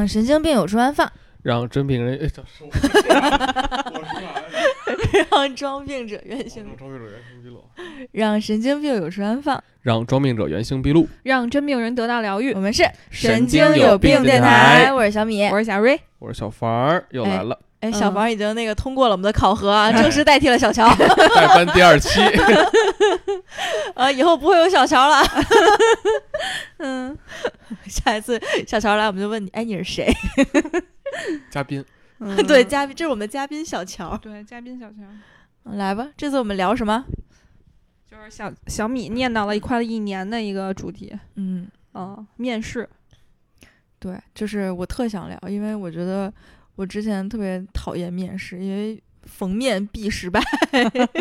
让神经病有处安放，让真病人哎，这是我让装病者原形，让装病者原形毕露，让神经病有处安放。让装病者原形毕露。让真病人得到疗愈我。们是神经经有病病电台，台我是小米。我是小瑞，我是小凡儿，又来了，哎，嗯小房已经那个通过了我们的考核啊，正式代替了小乔。代班第二期。啊，以后不会有小乔了。嗯，下一次小乔来，我们就问你，哎，你是谁？嘉宾，对，嘉宾，这是我们的嘉宾小乔。对嘉宾小乔，来吧，这次我们聊什么？就是小小米念叨了一快了一年的一个主题，嗯，哦，面试，对，就是我特想聊，因为我觉得我之前特别讨厌面试，因为逢面必失败。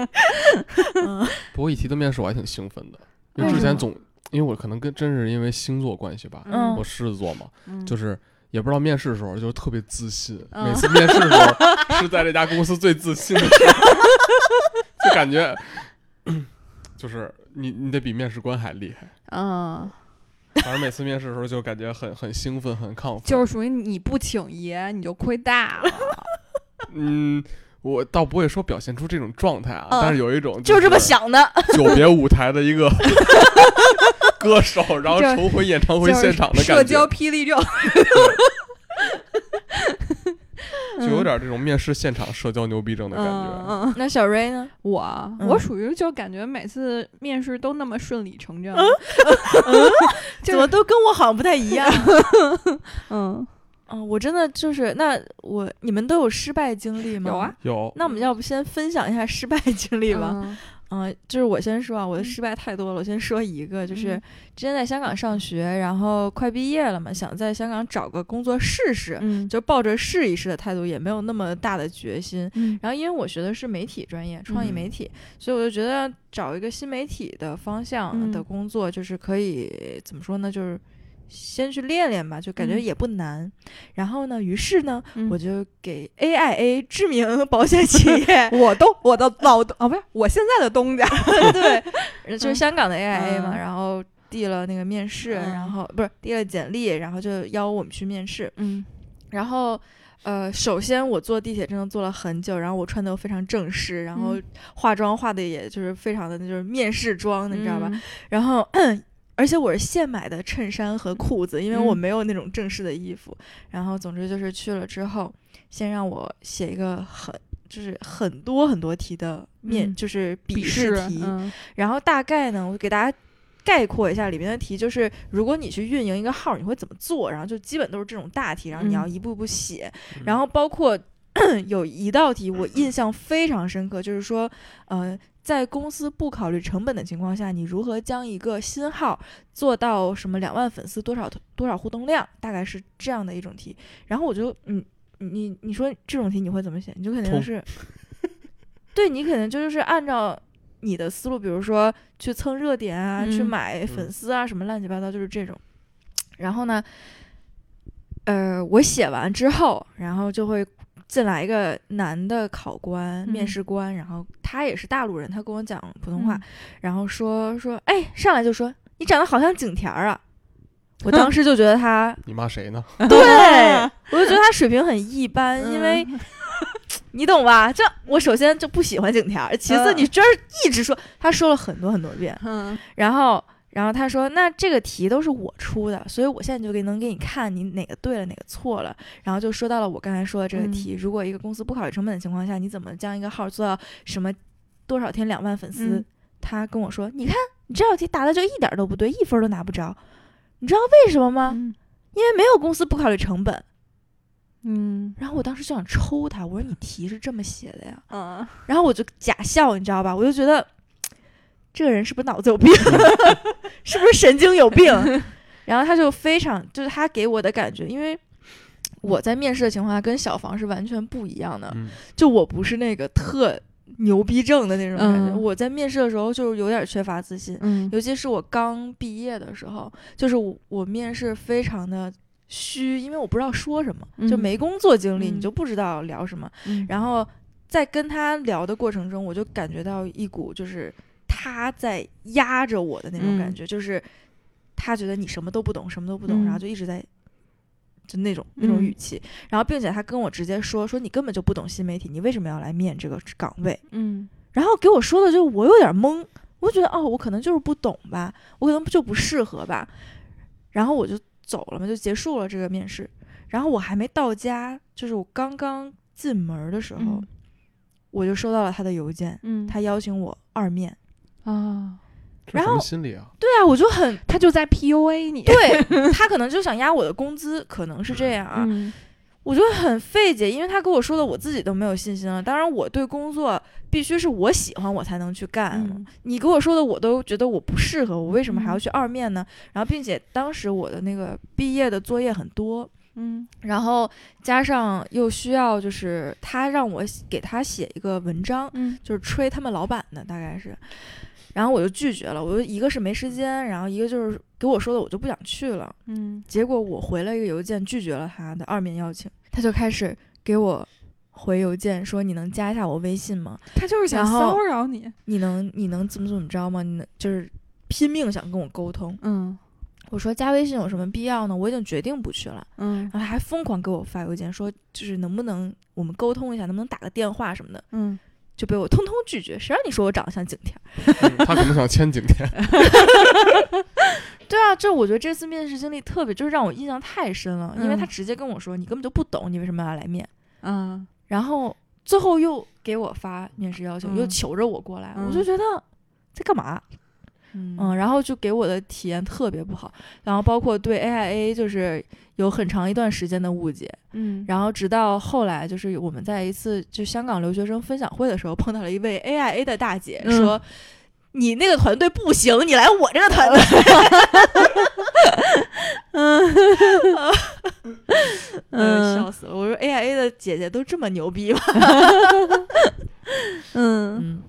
嗯。不过一提到面试，我还挺兴奋的，因为之前总，因为我可能跟真是因为星座关系吧，嗯。我狮子座嘛，嗯。就是也不知道面试的时候就是特别自信，嗯。每次面试的时候是在这家公司最自信的时候，就感觉 就是你你得比面试官还厉害。嗯，反正每次面试的时候就感觉很很兴奋，很亢奋。就是属于你不请爷你就亏大了，嗯，我倒不会说表现出这种状态啊，嗯但是有一种就是这么想的。久别舞台的一个歌手，然后重回演唱会现场的感觉，社交霹雳症，就有点这种面试现场社交牛逼症的感觉。嗯嗯，那小瑞呢？我嗯我属于就感觉每次面试都那么顺理成章，怎么都跟我好像不太一样？嗯，嗯，我真的就是那我你们都有失败经历吗？有啊。有，那我们要不先分享一下失败经历吧？嗯嗯，就是我先说啊，我的嗯失败太多了。我先说一个，就是嗯之前在香港上学，然后快毕业了嘛，想在香港找个工作试试，嗯，就抱着试一试的态度，也没有那么大的决心。嗯然后因为我学的是媒体专业，创意嗯媒体，所以我就觉得找一个新媒体的方向的嗯工作，就是可以怎么说呢，就是先去练练吧，就感觉嗯。也不难。然后呢，于是呢，嗯。我就给 AIA 知名保险企业 我都我的老东啊，不是我现在的东家，对，就是嗯香港的 AIA 嘛，嗯。然后递了那个面试，嗯。然后不是递了简历，然后就邀我们去面试，嗯。然后。呃，首先我坐地铁真的坐了很久，然后我穿的又非常正式，然后嗯化妆化的也就是非常的那就是面试妆，你知道吧？嗯。然后，而且我是现买的衬衫和裤子，因为我嗯没有那种正式的衣服。然后，总之就是去了之后，先让我写一个很就是很多很多题的面，嗯就是笔笔试试题。嗯然后大概呢，我给大家概括一下里面的题，就是如果你去运营一个号，你会怎么做？然后就基本都是这种大题，然后你要嗯一步一步写。嗯然后包括 有一道题我印象非常深刻，就是说，呃，在公司不考虑成本的情况下，你如何将一个新号做到什么两万粉丝多少多少互动量，大概是这样的一种题。然后我就，嗯，你你说这种题你会怎么写？你就肯定通是，对你肯定就是按照你的思路，比如说去蹭热点啊，去嗯买粉丝啊，什么乱七八糟，就是这种。然后呢，呃，我写完之后，然后就会进来一个男的考官、面嗯试官，然后他也是大陆人，他跟我讲普通话，嗯然后说说，哎，上来就说你长得好像景甜儿啊。我 当时就觉得他，你骂谁呢？对 我就觉得他水平很一般，因为嗯你懂吧？这我首先就不喜欢景甜儿，其次嗯你这儿一直说，他说了很多很多遍，嗯然后，然后他说：“那这个题都是我出的，所以我现在就给能给你看你哪个对了，哪个错了。”然后就说到了我刚才说的这个题：如果一个公司不考虑成本的情况下，你怎么将一个号做到什么多少天两万粉丝？嗯他跟我说：“你看你这道题答的就一点儿都不对，一分儿都拿不着。你知道为什么吗？嗯因为没有公司不考虑成本。”嗯然后我当时就想抽他，我说：“你题是这么写的呀？”嗯然后我就假笑，你知道吧？我就觉得这个人是不是脑子有病，是不是神经有病？然后他就非常，就是他给我的感觉，因为我在面试的情况下跟小房是完全不一样的，嗯，就我不是那个特牛逼症的那种感觉，嗯我在面试的时候就是有点缺乏自信，嗯尤其是我刚毕业的时候，就是我我面试非常的虚，因为我不知道说什么，就嗯没工作经历，嗯你就不知道聊什么。嗯然后在跟他聊的过程中，我就感觉到一股就是他在压着我的那种感嗯觉，就是他觉得你什么都不懂，什么都不懂，然后嗯就一直在就那种那种嗯语气。然后并且他跟我直接说说你根本就不懂新媒体，你为什么要来面这个岗位？嗯然后给我说的就我有点懵，我觉得哦，我可能就是不懂吧，我可能就不适合吧，然后我就走了嘛，就结束了这个面试。然后我还没到家，就是我刚刚进门的时候，嗯我就收到了他的邮件，嗯，他邀请我二面。啊，然后心理啊？对啊，我就很他就在 PUA 你，对他可能就想压我的工资，可能是这样啊。嗯我就很费解，因为他跟我说的，我自己都没有信心了。当然，我对工作必须是我喜欢我才能去干。嗯你给我说的，我都觉得我不适合，我为什么还要嗯去二面呢？然后，并且当时我的那个毕业的作业很多，嗯然后加上又需要就是他让我写给他写一个文章，嗯就是吹他们老板的，大概是。然后我就拒绝了，我就一个是没时间，然后一个就是给我说的我就不想去了。嗯结果我回了一个邮件，拒绝了他的二面邀请，他就开始给我回邮件说：“你能加一下我微信吗？他就是想骚扰你，你能你能怎么怎么着吗？你能就是拼命想跟我沟通。嗯”我说：“加微信有什么必要呢？我已经决定不去了。”嗯然后还疯狂给我发邮件说：“就是能不能我们沟通一下，能不能打个电话什么的？”嗯就被我通通拒绝。谁让你说我长得像景甜？嗯他可能想签景甜。对啊，这我觉得这次面试经历特别，就是让我印象太深了，因为他嗯直接跟我说：“你根本就不懂，你为什么要来面？”嗯然后最后又给我发面试要求，嗯又求着我过来，嗯我就觉得在干嘛？嗯嗯，然后就给我的体验特别不好，然后包括对 AIA 就是有很长一段时间的误解，嗯然后直到后来就是我们在一次就香港留学生分享会的时候碰到了一位 AIA 的大姐，嗯说。你那个团队不行，你来我这个团队。嗯，笑死了！我说 AIA 的姐姐都这么牛逼吗？嗯，嗯，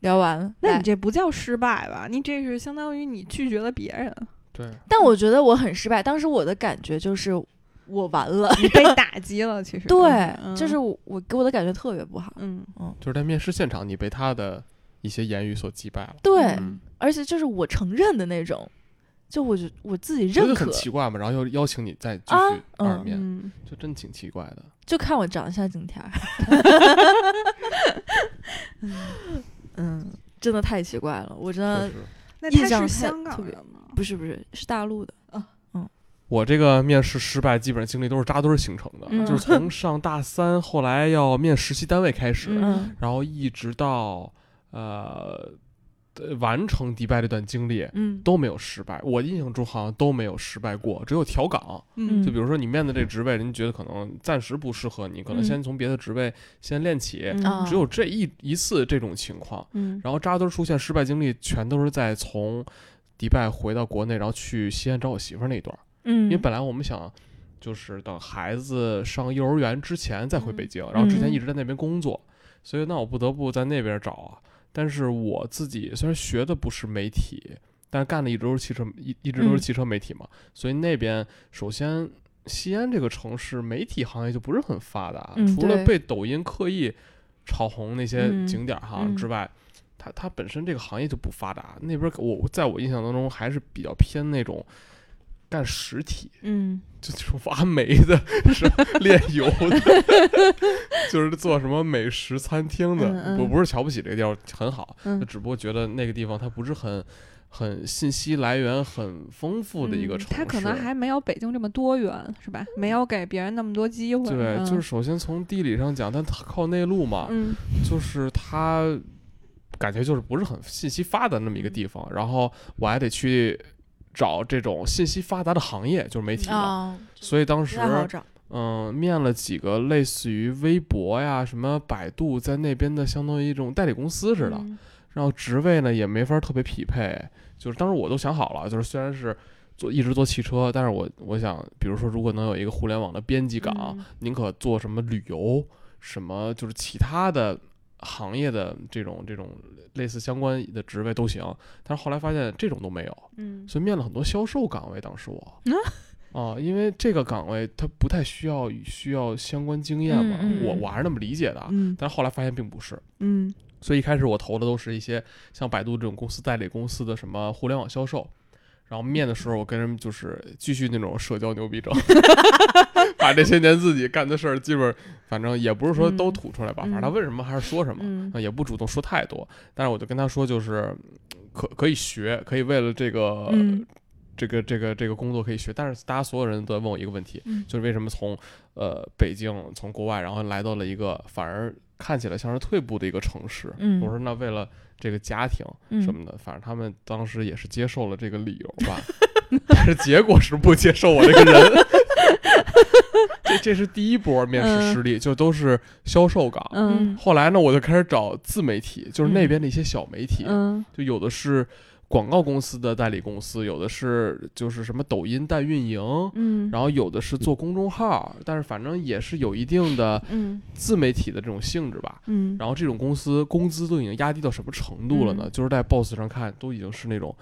聊完了。那你这不叫失败吧？你这是相当于你拒绝了别人，对，但我觉得我很失败。当时我的感觉就是我完了，你被 打击了，其实对，嗯就是我我给我的感觉特别不好。嗯嗯就是在面试现场，你被他的一些言语所击败了。对，嗯，而且就是我承认的那种，就我就我自己认可很奇怪嘛，然后又邀请你再继啊续二嗯面，嗯就真挺奇怪的。就看我长得像景甜儿。嗯，真的太奇怪了，我真的那他印象太是香港特别人吗？不是不是是大陆的。嗯我这个面试失败，基本上经历都是扎堆儿形成的，嗯就是从上大三，后来要面实习单位开始，然后一直到呃呃完成迪拜这段经历。嗯都没有失败，我印象中好像都没有失败过，只有调岗。嗯就比如说你面的这个职位，人家觉得可能暂时不适合你，可能嗯先从别的职位先练起，嗯啊只有这一一次这种情况。嗯然后扎堆儿出现失败经历，全都是在从迪拜回到国内，然后去西安找我媳妇儿那一段。嗯，因为本来我们想，就是等孩子上幼儿园之前再回北嗯京，然后之前嗯一直在那边工作，所以那我不得不在那边找啊。但是我自己虽然学的不是媒体，但是干的一直都是汽车，一一直都是嗯汽车媒体嘛，所以那边首先西安这个城市媒体行业就不是很发达，嗯除了被抖音刻意炒红那些嗯景点儿哈、嗯之外。它它本身这个行业就不发达，那边儿我在我印象当中还是比较偏那种干实体，嗯就这种挖煤的，是炼油的，就是做什么美食餐厅的。嗯嗯我不是瞧不起这个地方，很好，嗯只不过觉得那个地方它不是很很信息来源很丰富的一个嗯城市。它可能还没有北京这么多元，是吧？没有给别人那么多机会。对，嗯就是首先从地理上讲，它靠内陆嘛，嗯就是它感觉就是不是很信息发达那么一个嗯地方，然后我还得去找这种信息发达的行业，就是媒体嘛。啊，所以当时。嗯，面了几个类似于微博呀、什么百度在那边的相当于一种代理公司似的，嗯然后职位呢也没法特别匹配，就是当时我都想好了，就是虽然是做一直做汽车，但是我我想，比如说如果能有一个互联网的编辑岗，嗯宁可做什么旅游，什么就是其他的行业的这种这种类似相关的职位都行，但是后来发现这种都没有，嗯。所以面了很多销售岗位，当时我。嗯。啊，因为这个岗位它不太需要需要相关经验嘛，嗯嗯。我我还是那么理解的啊，嗯。但是后来发现并不是，嗯。所以一开始我投的都是一些像百度这种公司代理公司的什么互联网销售，然后面的时候，我跟人就是继续那种社交牛逼症，把这些年自己干的事儿，基本反正也不是说都嗯吐出来吧，嗯反正他问什么还是说什么，也不主动说太多。但是我就跟他说，就是可可以学，可以为了这个、嗯这个这个这个工作可以学。但是大家所有人都在问我一个问题，嗯就是为什么从呃北京从国外，然后来到了一个反而看起来像是退步的一个城市？嗯我说那为了这个家庭嗯。什么的，反正他们当时也是接受了这个理由吧，但是结果是不接受我这个人。这这是第一波面试失利，就都是销售岗。嗯。后来呢，我就开始找自媒体，就是那嗯。边的一些小媒体，嗯。就有的是广告公司的代理公司，有的是就是什么抖音代运营，嗯，然后有的是做公众号，但是反正也是有一定的嗯。自媒体的这种性质吧。嗯。然后这种公司工资都已经压低到什么程度了呢？嗯。就是在 Boss 上看，都已经是那种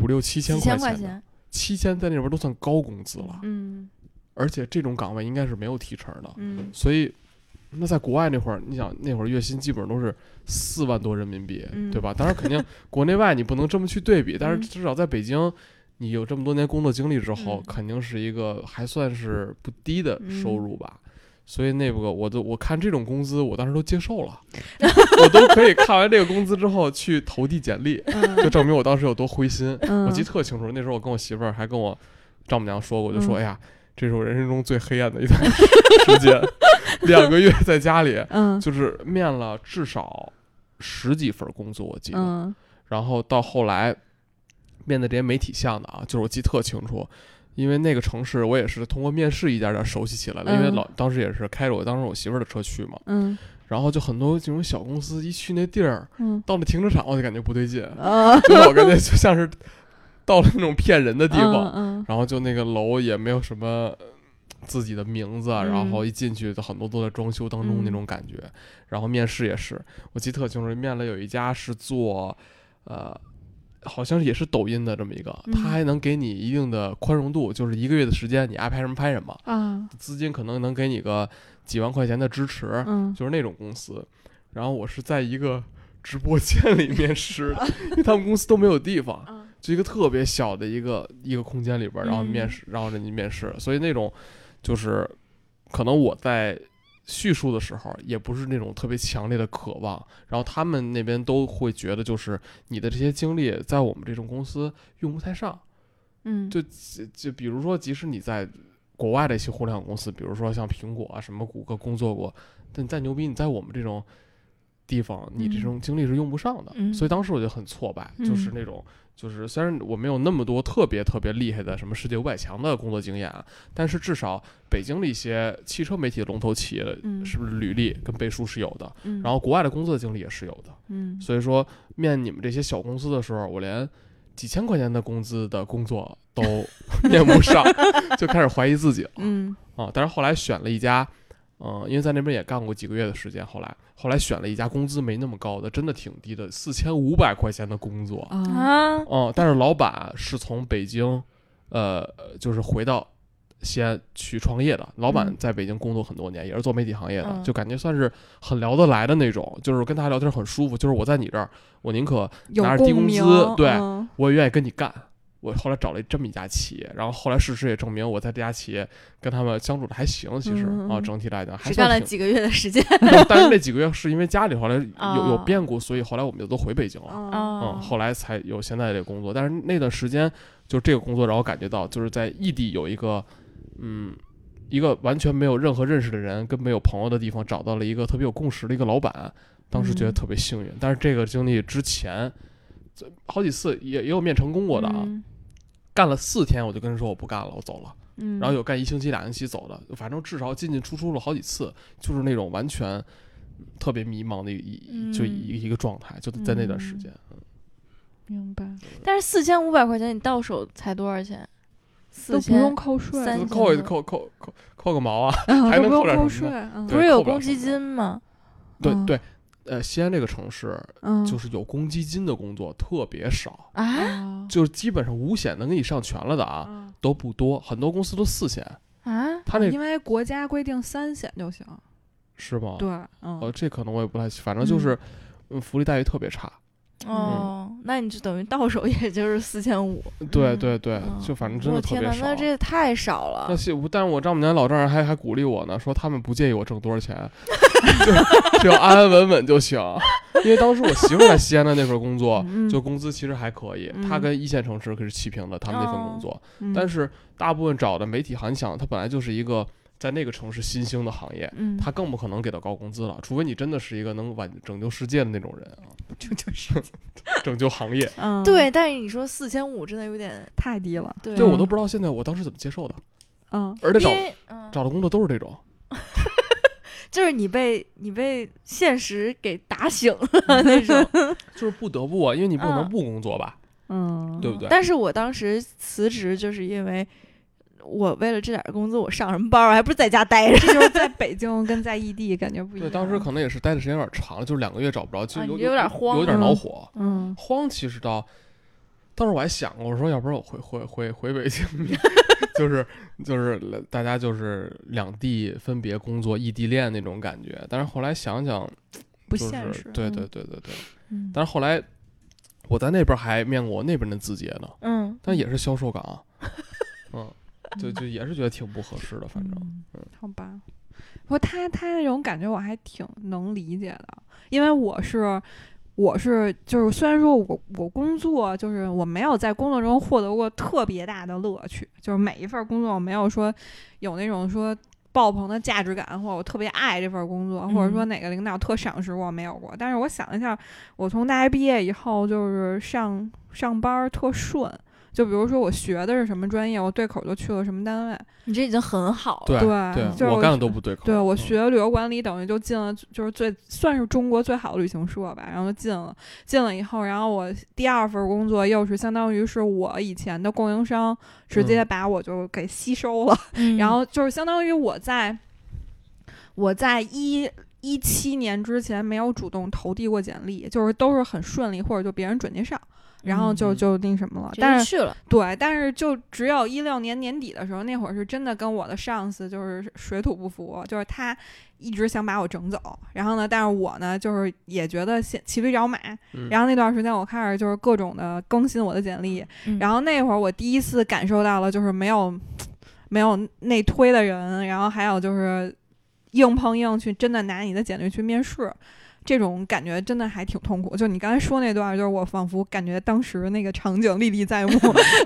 五六七千块钱的，块钱，七千在那边都算高工资了，嗯。而且这种岗位应该是没有提成的，嗯。所以。那在国外那会儿，你想那会儿月薪基本上都是四万多人民币，嗯对吧？当然肯定 国内外你不能这么去对比，但是嗯至少在北京，你有这么多年工作经历之后，嗯肯定是一个还算是不低的嗯收入吧。所以那个我都我看这种工资，我当时都接受了，我都可以看完这个工资之后去投递简历，就嗯证明我当时有多灰心。嗯，我记得特清楚，那时候我跟我媳妇儿还跟我丈母娘说过，我就说：“嗯哎呀，这是我人生中最黑暗的一段时间，两个月在家里，嗯。就是面了至少十几份工作，我记得。嗯。然后到后来面的这些媒体项的啊，就是我记特清楚，因为那个城市我也是通过面试一点点熟悉起来了，因为嗯老当时也是开着我当时我媳妇儿的车去嘛，嗯。然后就很多这种小公司一去那地儿，嗯。到了停车场我就感觉不对劲，啊 就老感觉就像是到了那种骗人的地方，嗯。然后就那个楼也没有什么。自己的名字然后一进去，很多都在装修当中那嗯。种感觉。然后面试也是，我记得特清楚，面了有一家是做，呃，好像也是抖音的这么一个，嗯。他还能给你一定的宽容度，就是一个月的时间，你爱拍什么拍什么，啊。资金可能能给你个几万块钱的支持，嗯。就是那种公司。然后我是在一个直播间里面试的，因为他们公司都没有地方，嗯。就一个特别小的一个一个空间里边儿，然后面嗯。试，然后让你面试，所以那种就是可能我在叙述的时候，也不是那种特别强烈的渴望，然后他们那边都会觉得就是你的这些经历在我们这种公司用不太上，嗯。就就就比如说，即使你在国外的一些互联网公司，比如说像苹果啊、什么谷歌工作过，但你再牛逼，你在我们这种地方，你这嗯种经历是用不上的。嗯所以当时我就很挫败，就是嗯那种。就是虽然我没有那么多特别特别厉害的什么世界五百强的工作经验啊，但是至少北京的一些汽车媒体的龙头企业是不是履历跟背书是有的，嗯然后国外的工作经历也是有的。嗯所以说面你们这些小公司的时候，我连几千块钱的工资的工作都 面不上，就开始怀疑自己了嗯啊！但是后来选了一家，嗯、因为在那边也干过几个月的时间，后来后来选了一家工资没那么高的，真的挺低的，四千五百块钱的工作，啊啊，哦、但是老板是从北京，呃，就是回到。西安去创业的老板嗯在北京工作很多年，也是做媒体行业的，嗯就感觉算是很聊得来的那种，就是跟他聊天很舒服。就是我在你这儿，我宁可拿着低工资对嗯我也愿意跟你干。我后来找了这么一家企业，然后后来事实也证明我在这家企业跟他们相处的还行，其实啊，整体来讲还是干。了几个月的时间。但是那几个月是因为家里后来有有哦变故，所以后来我们就都回北京了。嗯哦嗯，后来才有现在这个工作。但是那段时间，就这个工作让我感觉到，就是在异地有一个，嗯，一个完全没有任何认识的人跟没有朋友的地方，找到了一个特别有共识的一个老板，当时觉得嗯特别幸运。但是这个经历之前，这好几次也也有面成功过的啊，嗯。干了四天我就跟人说我不干了，我走了。嗯。然后有干一星期、俩星期走的，反正至少进进出出了好几次，就是那种完全特别迷茫的一一就一一个状态，就在那段时间。明白，但是四千五百块钱，你到手才多少钱？四都不千用扣税，扣扣扣扣扣个毛啊！啊还能扣税，嗯。不是有公积金吗？嗯。对对，呃，西安这个城市嗯，就是有公积金的工作特别少，啊，啊就是基本上五险能给你上全了的啊啊，都不多，很多公司都四险。啊，他那因为国家规定三险就行，是吗？对，呃，嗯，这可能我也不太，反正就是嗯福利待遇特别差。哦，那你就等于到手也 就是四千五。嗯对对对，嗯就反正真的特别少。那这也太少了那。是，但是我丈母娘、老丈人还还鼓励我呢，说他们不介意我挣多少钱，就 只要安安稳稳就行。因为当时我媳妇在西安的那份工作，嗯就工资其实还可以，她嗯跟一线城市可是齐平的，他们那份哦工作。嗯但是大部分找的媒体行，你想，它本来就是一个在那个城市新兴的行业，嗯，他更不可能给到高工资了，除非你真的是一个能挽拯救世界的那种人啊，这就是拯救行业。嗯，对，但是你说四千五真的有点太低了，对，对我都不知道现在我当时怎么接受的，嗯。而且找因为嗯，找的工作都是这种。就是你被你被现实给打醒了 那种，就是不得不啊，因为你不可能嗯。不工作吧？嗯，对不对？但是我当时辞职，就是因为我为了这点儿工资，我上什么班儿？我还不是在家待着。这就是在北京跟在异地感觉不一样对，当时可能也是待的时间有点长了，就是两个月找不着，就有啊有点慌有点嗯恼火。嗯慌其实到，当时我还想过，我说要不然我回回回回北京，就是就是大家就是两地分别工作，异地恋那种感觉。但是后来想想，就不现实，是对嗯对对对对。嗯但是后来我在那边还面过那边的字节呢，嗯，但也是销售岗，嗯，就就也是觉得挺不合适的，反正。嗯好吧。不过他他那种感觉我还挺能理解的，因为我是我是就是虽然说我我工作就是我没有在工作中获得过特别大的乐趣，就是每一份工作我没有说有那种说爆棚的价值感，或者我特别爱这份工作，或者说嗯哪个领导特赏识我没有过。但是我想一下，我从大学毕业以后就是上上班儿特顺。就比如说我学的是什么专业，我对口就去了什么单位。你这已经很好了。对对就是我干的都不对口。对我嗯学旅游管理，等于就进了，就是最算是中国最好的旅行社吧，然后就进了。进了以后，然后我第二份工作又是相当于是我以前的供应商直接嗯把我就给吸收了，嗯 然后就是相当于我在我在一。一七年之前没有主动投递过简历，就是都是很顺利，或者就别人转介绍，然后就嗯。就那什么了。直但是去了。对，但是就只有一六年年底的时候，那会儿是真的跟我的上司就是水土不服，就是他一直想把我整走，然后呢，但是我呢就是也觉得先骑驴找马，嗯。然后那段时间我开始就是各种的更新我的简历，嗯。然后那会儿我第一次感受到了就是没有没有内推的人，然后还有就是硬碰硬去真的拿你的简历去面试。这种感觉真的还挺痛苦，就你刚才说那段，就是我仿佛感觉当时那个场景历历在目，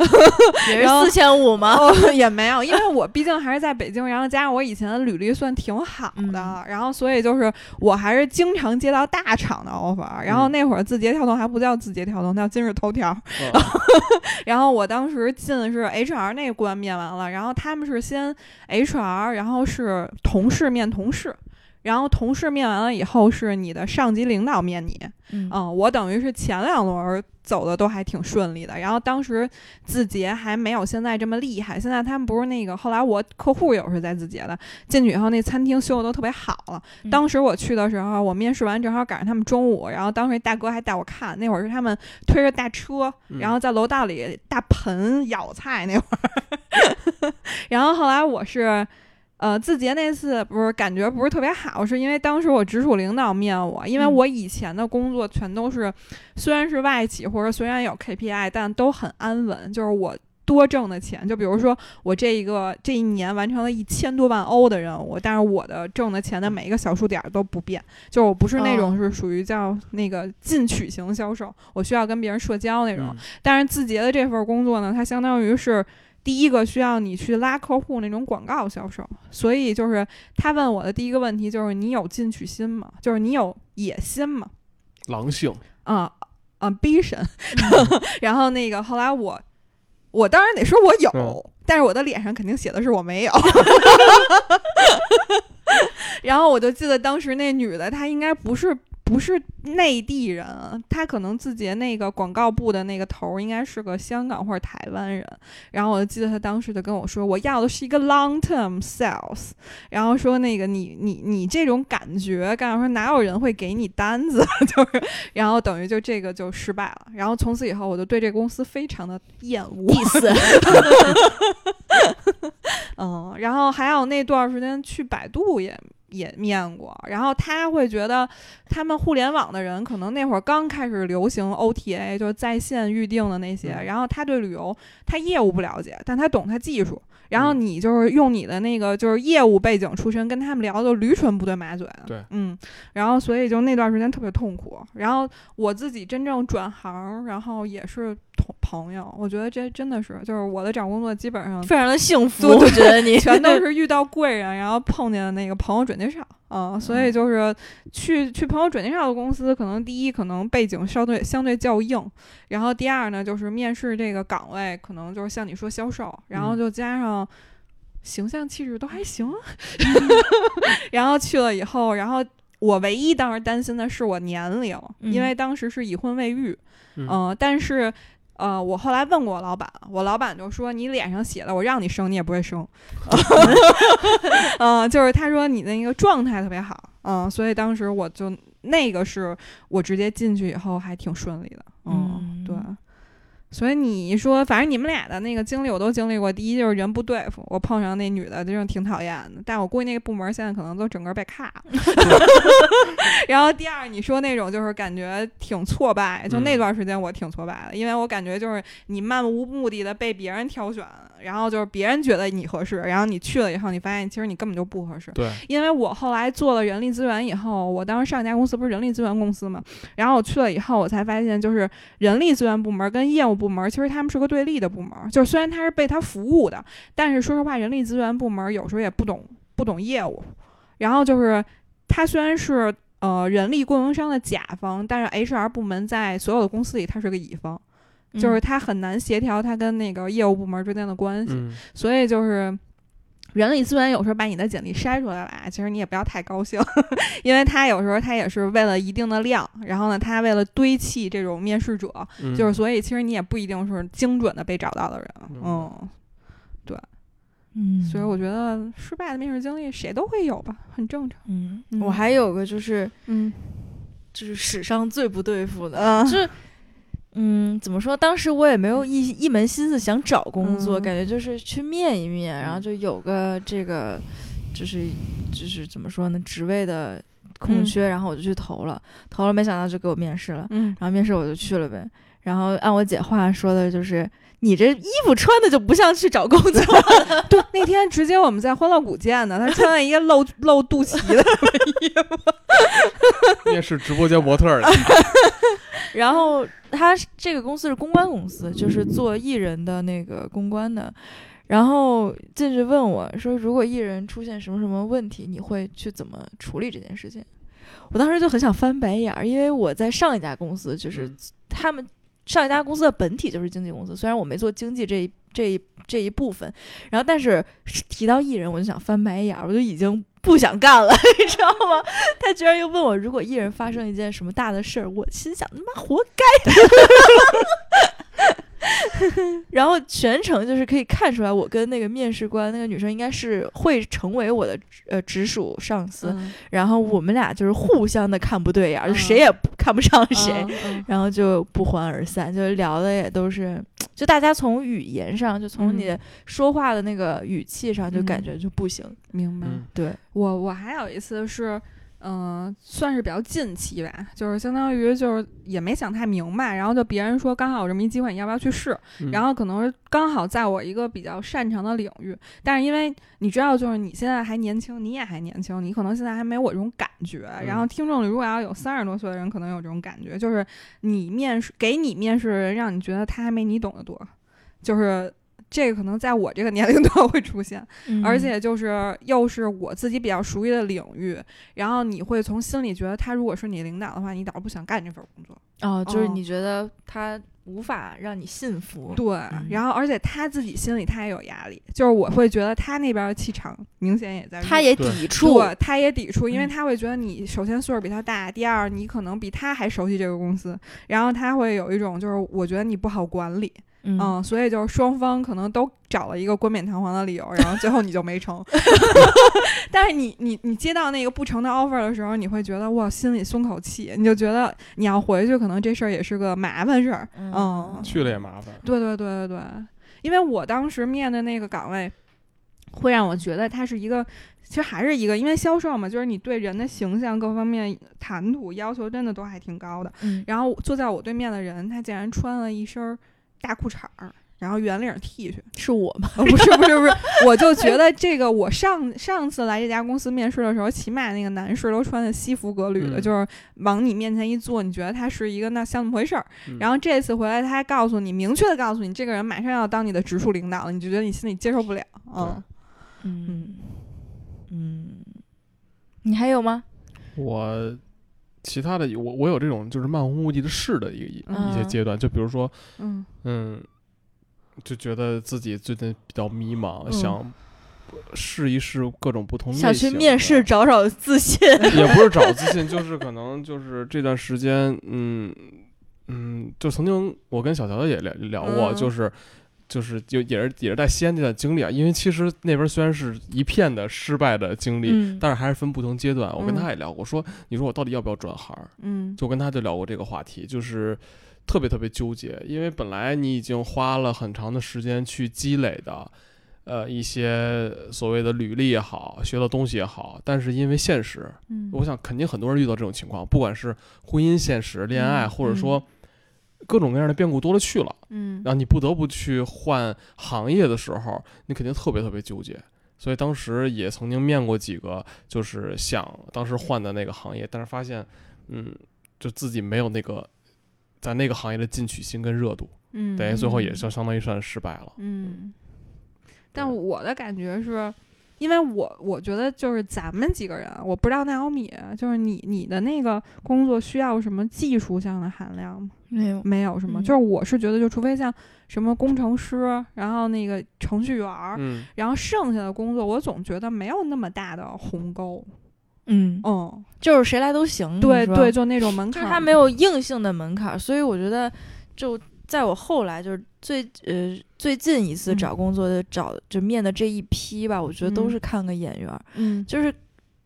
也是四千五吗？哦，也没有，因为我毕竟还是在北京，然后加上我以前的履历算挺好的，嗯然后所以就是我还是经常接到大厂的 offer，然后嗯那会儿字节跳动还不叫字节跳动，叫今日头条，嗯 然后我当时进的是 HR 那关面完了，然后他们是先 HR，然后是同事面同事。然后同事面完了以后，是你的上级领导面你，嗯嗯，我等于是前两轮儿走的都还挺顺利的，然后当时字节还没有现在这么厉害，现在他们不是那个，后来我客户也是在字节的，进去以后那餐厅修的都特别好了。嗯当时我去的时候，我面试完正好赶上他们中午，然后当时大哥还带我看，那会儿是他们推着大车，嗯然后在楼道里大盆舀菜那会儿 然后后来我是。呃，字节那次不是感觉不是特别好，是因为当时我直属领导面我，因为嗯。我以前的工作全都是，虽然是外企或者虽然有 KPI，但都很安稳，就是我多挣的钱，就比如说我这一个这一年完成了一千多万欧的任务，但是我的挣的钱的每一个小数点儿都不变，就是我不是那种哦。是属于叫那个进取型销售，我需要跟别人社交那种，嗯。但是字节的这份工作呢，它相当于是第一个需要你去拉客户那种广告销售，所以就是他问我的第一个问题就是你有进取心吗？就是你有野心吗？狼性，啊、ambition，然后那个后来我我当然得说我有，嗯但是我的脸上肯定写的是我没有。然后我就记得当时那女的，她应该不是不是内地人，他可能字节那个广告部的那个头儿应该是个香港或者台湾人。然后我就记得他当时就跟我说，我要的是一个 long term sales，然后说那个你你你这种感觉，刚才说哪有人会给你单子，就是，然后等于就这个就失败了。然后从此以后，我就对这个公司非常的厌恶。意思，嗯，然后还有那段时间去百度也也面过，然后他会觉得他们互联网的人可能那会儿刚开始流行 OTA，就是在线预定的那些，嗯然后他对旅游他业务不了解，但他懂他技术。然后你就是用你的那个就是业务背景出身跟他们聊的驴唇不对马嘴的，对嗯，然后所以就那段时间特别痛苦。然后我自己真正转行，然后也是同朋友，我觉得这真的是就是我的找工作基本上非常的幸福，我觉得你全都 是遇到贵人，然后碰见那个朋友转介绍啊、所以就是去去朋友转介绍的公司，可能第一可能背景相对相对较硬，然后第二呢就是面试这个岗位可能就是像你说销售，然后嗯。就加上。形象气质都还行，然后去了以后，然后我唯一当时担心的是我年龄，因嗯。为当时是已婚未育，嗯。呃，但是呃，我后来问过我老板，我老板就说你脸上写的，我让你生你也不会生，嗯、就是他说你的那个状态特别好，嗯、所以当时我就那个是我直接进去以后还挺顺利的，嗯，嗯对。所以你说，反正你们俩的那个经历我都经历过。第一就是人不对付，我碰上那女的真是挺讨厌的，但我估计那个部门现在可能都整个被卡了。然后第二，你说那种就是感觉挺挫败，就那嗯段时间我挺挫败的，因为我感觉就是你漫无目的的被别人挑选，然后就是别人觉得你合适，然后你去了以后，你发现其实你根本就不合适。对，因为我后来做了人力资源以后，我当时上一家公司不是人力资源公司嘛，然后我去了以后，我才发现就是人力资源部门跟业务部门其实他们是个对立的部门，就是虽然他是被他服务的，但是说实话，人力资源部门有时候也不懂不懂业务，然后就是他虽然是呃人力供应商的甲方，但是 HR 部门在所有的公司里他是个乙方，就是他很难协调他跟那个业务部门之间的关系。嗯，所以就是人力资源有时候把你的简历筛出来了啊，其实你也不要太高兴，因为他有时候他也是为了一定的量，然后呢，他为了堆砌这种面试者，嗯就是所以其实你也不一定是精准的被找到的人，嗯，对嗯，嗯，所以我觉得失败的面试经历谁都会有吧，很正常。嗯，嗯我还有个就是嗯就是史上最不对付的，嗯就是。嗯，怎么说？当时我也没有一一门心思想找工作，嗯感觉就是去面一面，然后嗯就有个这个，就是就是怎么说呢，职位的空缺，然后我就去投了，投了，没想到就给我面试了，嗯，然后面试我就去了呗。然后按我姐话说的，就是你这衣服穿的就不像去找工作，对，那天直接我们在欢乐谷见的，他穿了一个露 露肚脐的衣服，面试直播间模特儿的，然后他这个公司是公关公司，就是做艺人的那个公关的。然后进去问我说，如果艺人出现什么什么问题，你会去怎么处理这件事情？我当时就很想翻白眼儿，因为我在上一家公司，就是嗯他们上一家公司的本体就是经纪公司，虽然我没做经济这一这一这一部分，然后但是提到艺人，我就想翻白眼儿，我就已经不想干了，你知道吗？他居然又问我，如果艺人发生一件什么大的事儿，我心想他妈活该。然后全程就是可以看出来，我跟那个面试官那个女生应该是会成为我的呃直属上司，嗯。然后我们俩就是互相的看不对眼儿，就嗯。谁也看不上谁，嗯然后就不欢而散，就聊的也都是，就大家从语言上，就从你嗯。说话的那个语气上，就感嗯觉就不行。明白。嗯对，我我还有一次是，嗯、算是比较近期吧，就是相当于就是也没想太明白，然后就别人说刚好有这么一机会，你要不要去试？嗯然后可能是刚好在我一个比较擅长的领域，但是因为你知道，就是你现在还年轻，你也还年轻，你可能现在还没有我这种感觉。然后听众里如果要有三十多岁的人，可能有这种感觉，就是你面试给你面试的人，让你觉得他还没你懂得多，就是。这个可能在我这个年龄段会出现，嗯而且就是又是我自己比较熟悉的领域，然后你会从心里觉得他如果是你领导的话，你倒是不想干这份工作。哦，就是哦你觉得他无法让你信服。对，然后而且他自己心里他也有压力，就是我会觉得他那边的气场明显也在，他也对抵触，对，他也抵触，因为嗯他会觉得你首先岁数比他大，第二你可能比他还熟悉这个公司，然后他会有一种就是我觉得你不好管理，嗯嗯，所以就是双方可能都找了一个冠冕堂皇的理由，然后最后你就没成。但是你你你接到那个不成的 offer 的时候，你会觉得哇，心里松口气，你就觉得你要回去，可能这事儿也是个麻烦事儿。嗯，去了也麻烦。对对对对对，因为我当时面的那个岗位。会让我觉得它是一个，其实还是一个，因为销售嘛，就是你对人的形象各方面谈吐要求真的都还挺高的。嗯，然后坐在我对面的人，他竟然穿了一身大裤衩儿，然后圆领 T 恤。是我吗？哦，不是不是不是，我就觉得这个，我上上次来这家公司面试的时候，起码那个男士都穿的西服革履的，嗯就是往你面前一坐，你觉得他是一个那像那么回事儿。嗯然后这次回来，他还告诉你，明确的告诉你，这个人马上要当你的直属领导了，你就觉得你心里接受不了。嗯嗯嗯，你还有吗？我其他的我我有这种就是漫无目的的试的一个一嗯。一些阶段，就比如说嗯。嗯，就觉得自己最近比较迷茫，嗯。想试一试各种不同类想去面试找找自信。也不是找自信，就是可能就是这段时间，嗯嗯，就曾经我跟小乔也聊聊过，嗯。就是就是就也是也是在西安这段经历啊，因为其实那边虽然是一片的失败的经历，嗯，但是还是分不同阶段。我跟嗯他也聊过，说你说我到底要不要转行？嗯就跟他就聊过这个话题，就是特别特别纠结，因为本来你已经花了很长的时间去积累的，呃，一些所谓的履历也好，学的东西也好，但是因为现实，嗯，我想肯定很多人遇到这种情况，不管是婚姻现实、恋爱，嗯或者说各种各样的变故多了去了，嗯然后你不得不去换行业的时候，你肯定特别特别纠结。所以当时也曾经面过几个，就是想当时换的那个行业，但是发现，嗯，就自己没有那个在那个行业的进取心跟热度，嗯，等于最后也嗯就相当于算失败了。嗯，但我的感觉是，因为我我觉得就是咱们几个人，我不知道纳欧米，就是你你的那个工作需要什么技术上的含量吗？没有。没有什么，嗯就是我是觉得，就除非像什么工程师，然后那个程序员儿，嗯，然后剩下的工作，我总觉得没有那么大的鸿沟。嗯，嗯，就是谁来都行。对对，就那种门槛儿，就是它没有硬性的门槛儿，所以我觉得，就在我后来就是最呃最近一次嗯。找工作的找就面的这一批吧，我觉得都嗯。是看个眼缘儿，嗯，就是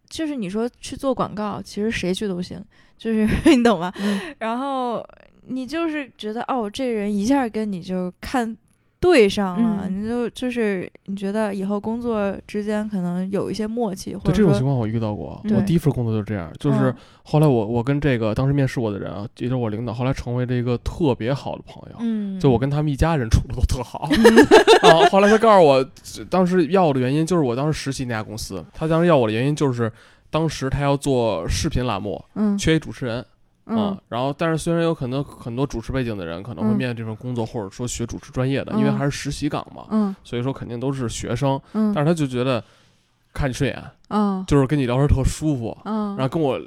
就是你说去做广告，其实谁去都行，就是 你懂吗？嗯。然后你就是觉得哦，这人一下跟你就看对上了，嗯你就就是你觉得以后工作之间可能有一些默契，或对者这种情况我遇到过。我第一份工作就是这样，就是嗯后来我我跟这个当时面试我的人啊，也就是我领导，后来成为了一个特别好的朋友。嗯，就我跟他们一家人处的都特好啊。后来他告诉我，当时要我的原因就是我当时实习那家公司，他当时要我的原因就是当时他要做视频栏目，嗯缺一主持人啊嗯。然后，但是虽然有可能很多主持背景的人可能会嗯面对这份工作，或者说学主持专业的，因为嗯还是实习岗嘛，嗯所以说肯定都是学生。嗯但是他就觉得看你顺眼，嗯就是跟你聊天特舒服，嗯，然后跟我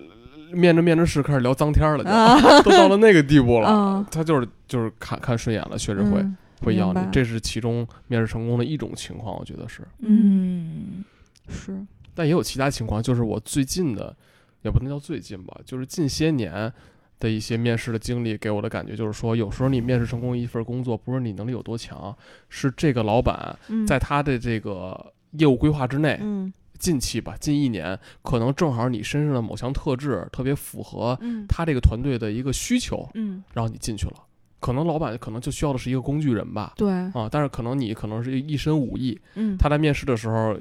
面着面着试开始聊脏天了，就啊，都到了那个地步了嗯。他就是就是看看顺眼了，确实会。嗯会要你，这是其中面试成功的一种情况，我觉得是。嗯是但也有其他情况，就是我最近的，也不能叫最近吧，就是近些年的一些面试的经历，给我的感觉就是说，有时候你面试成功一份工作，不是你能力有多强，是这个老板嗯在他的这个业务规划之内，嗯近期吧，近一年，可能正好你身上的某项特质特别符合嗯他这个团队的一个需求，嗯然后你进去了。可能老板可能就需要的是一个工具人吧，对啊，但是可能你可能是一身武艺，嗯他在面试的时候呃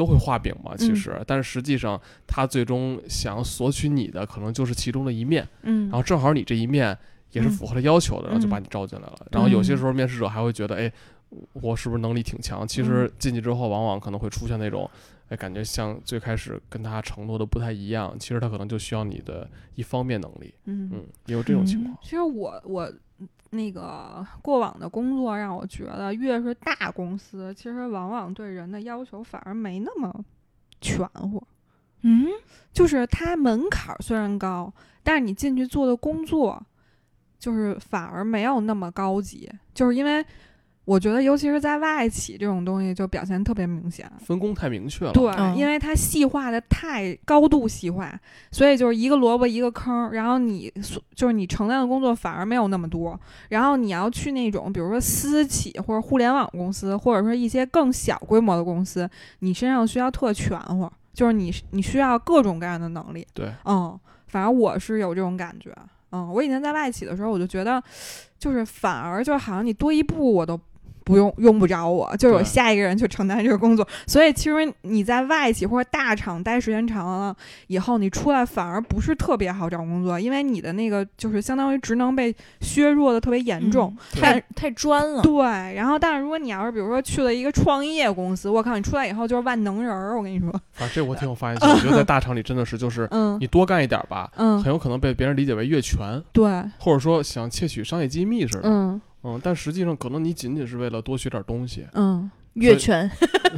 都会画饼嘛，其嗯实，但是实际上他最终想索取你的可能就是其中的一面，嗯然后正好你这一面也是嗯符合他要求的，然后就把你招进来了。然后有些时候面试者还会觉得，哎，我是不是能力挺强？其实进去之后，往往可能会出现那种。哎，感觉像最开始跟他承诺的不太一样，其实他可能就需要你的一方面能力，嗯嗯，也有这种情况。其实我我那个过往的工作让我觉得，越是大公司，其实往往对人的要求反而没那么全乎。嗯就是它门槛儿虽然高，但是你进去做的工作，就是反而没有那么高级。就是因为我觉得，尤其是在外企这种东西，就表现特别明显。分工太明确了，对，嗯因为它细化的太高度细化，所以就是一个萝卜一个坑儿，然后你所就是你承担的工作反而没有那么多，然后你要去那种比如说私企或者互联网公司，或者说一些更小规模的公司，你身上需要特全乎，就是你你需要各种各样的能力。对，嗯，反正我是有这种感觉。嗯，我以前在外企的时候，我就觉得，就是反而就好像你多一步我都不用用不着我，就是有下一个人去承担这个工作。所以其实你在外企或者大厂待时间长了以后，你出来反而不是特别好找工作，因为你的那个就是相当于职能被削弱的特别严重。嗯太太专了。对，然后但是如果你要是比如说去了一个创业公司，我靠，你出来以后就是万能人儿，我跟你说，啊这我挺有发言 权，我觉得在大厂里真的是就是嗯你多干一点吧，嗯很，有可能被别人理解为越权，对，或者说想窃取商业机密似的。嗯嗯，但实际上可能你仅仅是为了多学点东西。嗯越权，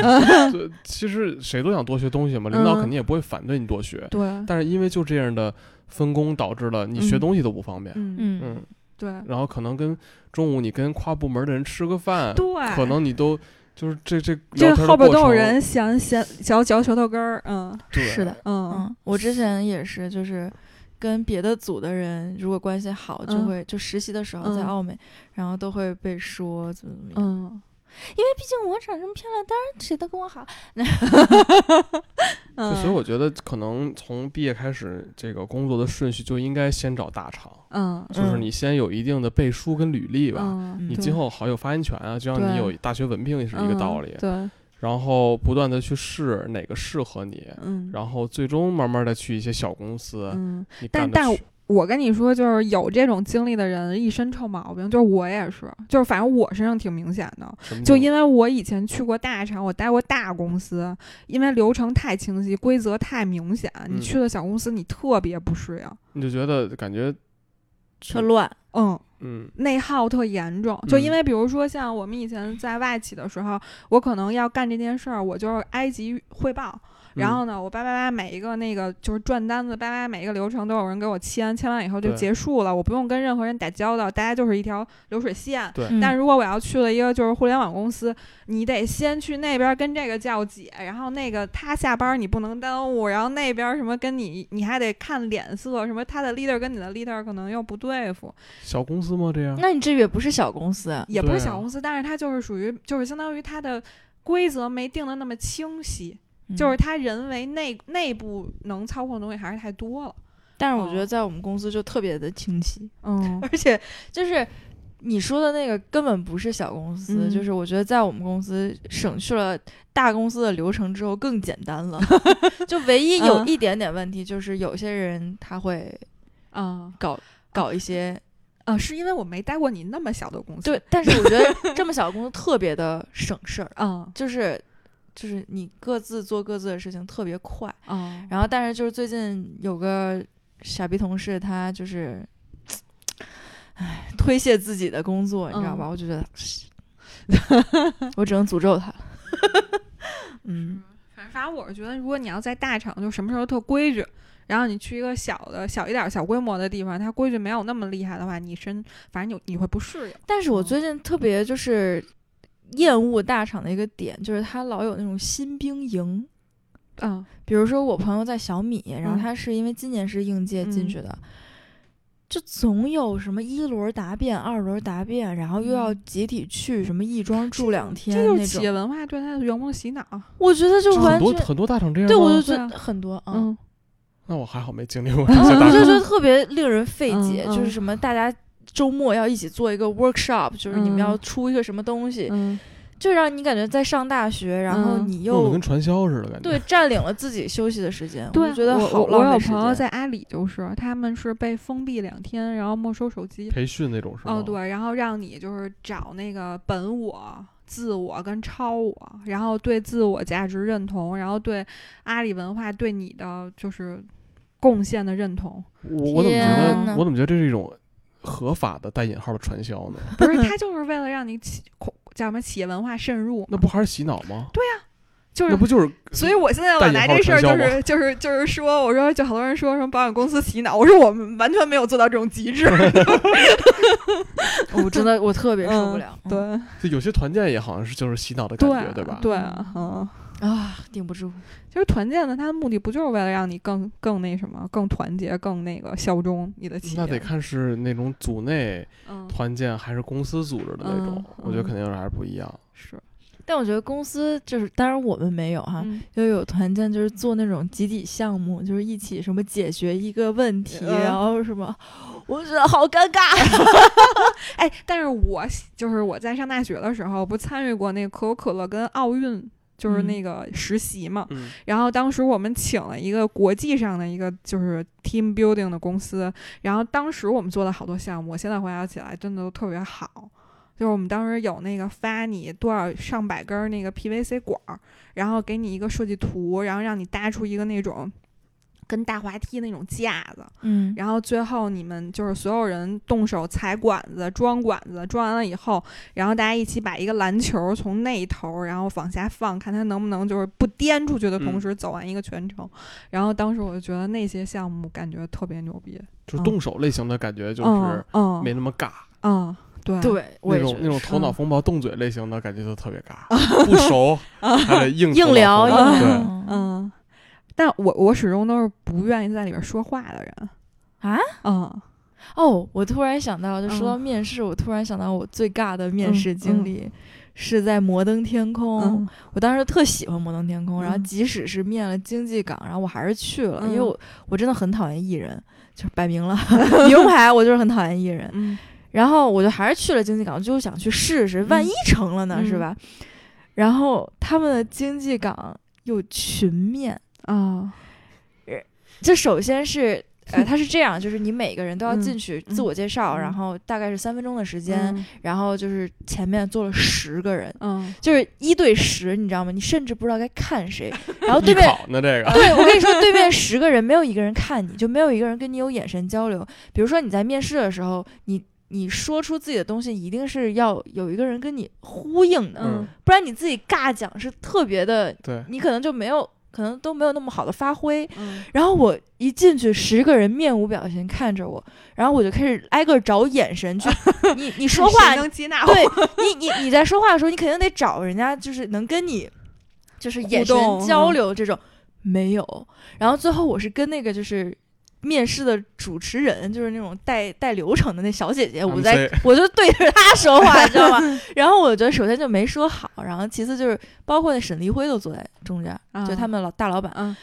这其实谁都想多学东西嘛，领导嗯肯定也不会反对你多学。对，但是因为就这样的分工，导致了你学嗯东西都不方便。嗯嗯嗯，对然后可能跟中午你跟跨部门的人吃个饭，对，可能你都就是这这这后边都有人想想嚼嚼舌头根儿，嗯对是的，嗯嗯，我之前也是，就是跟别的组的人如果关系好，就嗯。会就实习的时候在嗯。奥美，然后都会被说怎么怎么样，嗯因为毕竟我长这么漂亮，当然谁都跟我好。就 嗯，所以我觉得可能从毕业开始，这个工作的顺序就应该先找大厂，嗯就是你先有一定的背书跟履历吧，嗯，你今后好有发言权啊，就像你有大学文凭也是一个道理嗯。对，然后不断的去试哪个适合你，嗯，然后最终慢慢的去一些小公司，嗯，但但。我跟你说，就是有这种经历的人一身臭毛病，就是我也是，就是反正我身上挺明显的，就因为我以前去过大厂，我待过大公司，因为流程太清晰，规则太明显，你嗯。去了小公司，你特别不适应，你就觉得感觉特乱，嗯。嗯。内耗特严重，就因嗯。为比如说像我们以前在外企的时候，我可能要干这件事儿，我就是埃及汇报，然嗯。后呢，我叭叭叭每一个那个就是转单子，叭叭每一个流程都有人给我签，签完以后就结束了，我不用跟任何人打交道，大家就是一条流水线。对嗯。但如果我要去了一个就是互联网公司，你得先去那边跟这个叫姐，然后那个他下班你不能耽误，然后那边什么跟你你还得看脸色，什么他的 leader 跟你的 leader 可能又不对付，小公司吗？这样。那你这也不是小公司啊，也不是小公司，但是它就是属于就是相当于它的规则没定的那么清晰，嗯就是他人为内内部能操控的东西还是太多了。但是我觉得哦在我们公司就特别的清晰，嗯 而且就是你说的那个根本不是小公司，嗯就是我觉得在我们公司省去了大公司的流程之后更简单了，就唯一有嗯一点点问题就是有些人他会啊搞搞一些。呃，是因为我没待过你那么小的公司。对，，但是我觉得这么小的公司特别的省事儿，嗯就是就是你各自做各自的事情特别快。哦，然后，但是就是最近有个傻逼同事，他就是，唉，推卸自己的工作，你知道吧？嗯我就觉得，我只能诅咒他。嗯，反正反正我是觉得，如果你要在大厂，就什么时候特规矩。然后你去一个小的、小一点、小规模的地方，它规矩没有那么厉害的话，你身反正你你会不适应。但是我嗯最近特别就是厌恶大厂的一个点，就是他老有那种新兵营。嗯。比如说我朋友在小米，然后嗯。他是因为今年是应届进嗯去的，就总有什么一轮答辩、二轮答辩，然后又要嗯集体去什么亦庄住两天这就是那种。企业文化对他的员工洗脑。我觉得就完全很多很多大厂这样对，我就觉得很多，嗯，嗯。那我还好没经历过这 些大我就。觉得特别令人费解，就是什么大家周末要一起做一个 workshop，就是你们要嗯出一个什么东西，嗯就让你感觉在上大学，然后嗯你又跟传销似的感觉。对占领了自己休息的时间，我对，就觉得我好我我有浪费时间。朋友在阿里，就是他们是被封闭两天，然后没收手机。培训那种是吗？哦，对，然后让你就是找那个本我、自我跟超我，然后对自我价值认同，然后对阿里文化对你的就是贡献的认同。我我怎么觉得呐我怎么觉得这是一种合法的带引号的传销呢？不是，他就是为了让你企叫什么企业文化渗入，那不还是洗脑吗？就是那不就是所以我现在老带引号拿这事儿，就是就是就是说，我说就好多人说什么保险公司洗脑，我说我们完全没有做到这种极致。我真的我特别受不嗯了，嗯对就有些团建也好像是就是洗脑的感觉，对吧？对啊，嗯，啊，顶不住。其实团建呢，它的目的不就是为了让你更更那什么，更团结，更那个效忠你的企业？那得看是那种组内嗯团建还是公司组织的那种，嗯我觉得嗯肯定还是不一样。是但我觉得公司就是，当然我们没有哈，嗯就有团建，就是做那种集体项目，就是一起什么解决一个问题，嗯然后什么，我觉得好尴尬。哎，但是我就是我在上大学的时候，不参与过那个可口可乐跟奥运。就是嗯。那个实习嘛，嗯。然后当时我们请了一个国际上的一个就是 team building 的公司，然后当时我们做的好多项目，我现在回想起来真的都特别好。就是我们当时有那个发你多少上百根那个 PVC 管儿，然后给你一个设计图，然后让你搭出一个那种跟大滑梯那种架子，嗯。然后最后你们就是所有人动手踩管子、装管子，装完了以后，然后大家一起把一个篮球从那一头，然后往下放，看它能不能就是不颠出去的同嗯。时走完一个全程。然后当时我就觉得那些项目感觉特别牛逼，就是动手类型的感觉，就嗯是嗯没那么尬。嗯，对对，那种那种头脑风暴动嘴类型的感觉就特别尬，不熟还得硬头脑硬聊硬对，聊，嗯，但我我始终都是不愿意在里边说话的人啊。嗯哦，我突然想到，就说到嗯面试，我突然想到我最尬的面嗯试经嗯历。是在摩登天空，嗯我当时特喜欢摩登天空，然后嗯即使是面了经济岗，然后我还是去了，因为嗯我我真的很讨厌艺人，就是摆明了 名牌，我就是很讨厌艺人。嗯然后我就还是去了经济岗，就想去试试，万嗯一成了呢，是嗯吧？然后他们的经济岗有群面，啊这首先是。呃，他是这样，就是你每个人都要嗯进去嗯自我介绍，嗯。然后大概是三分钟的时间，嗯。然后就是前面坐了十个人，嗯。就是一对十，你知道吗？你甚至不知道该看谁，然后对面呢这个，对我跟你说，对面十个人没有一个人看你，就没有一个人跟你有眼神交流。比如说你在面试的时候，你你说出自己的东西，一定是要有一个人跟你呼应的，嗯。不然你自己尬讲是特别的，对，你可能就没有，可能都没有那么好的发挥。嗯然后我一进去，十个人面无表情看着我，然后我就开始挨个找眼神去，你你说话能接纳我？对你，你你在说话的时候，你肯定得找人家，就是能跟你，就是眼神交嗯流这种，没有。然后最后我是跟那个就是面试的主持人，就是那种带带流程的那小姐姐，我在我就对着她说话，你知道吗？然后我觉得首先就没说好，然后其次就是包括那沈黎辉都坐在中间，就他们老大老板，嗯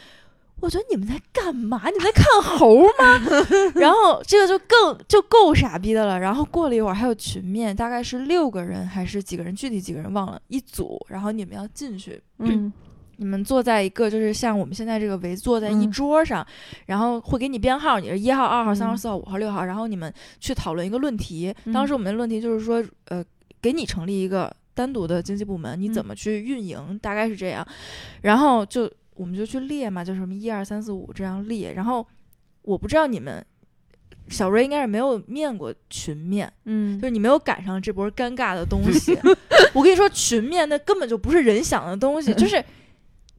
我觉得你们在干嘛？你们在看猴吗？然后这个就更就够傻逼的了。然后过了一会儿还有群面，大概是六个人还是几个人，具体几个人忘了，一组。然后你们要进去，嗯你们坐在一个就是像我们现在这个围坐在一嗯桌上，然后会给你编号，你是一号、二号、三号、嗯四号、五号、六号，然后你们去讨论一个论题。嗯当时我们的论题就是说，呃，给你成立一个单独的经济部门，你怎嗯么去运营，大概是这样。然后就我们就去列嘛，就什么一二三四五这样列。然后我不知道你们。小瑞应该是没有面过群面，嗯就是你没有赶上这波尴尬的东西。我跟你说，群面那根本就不是人想的东西，就是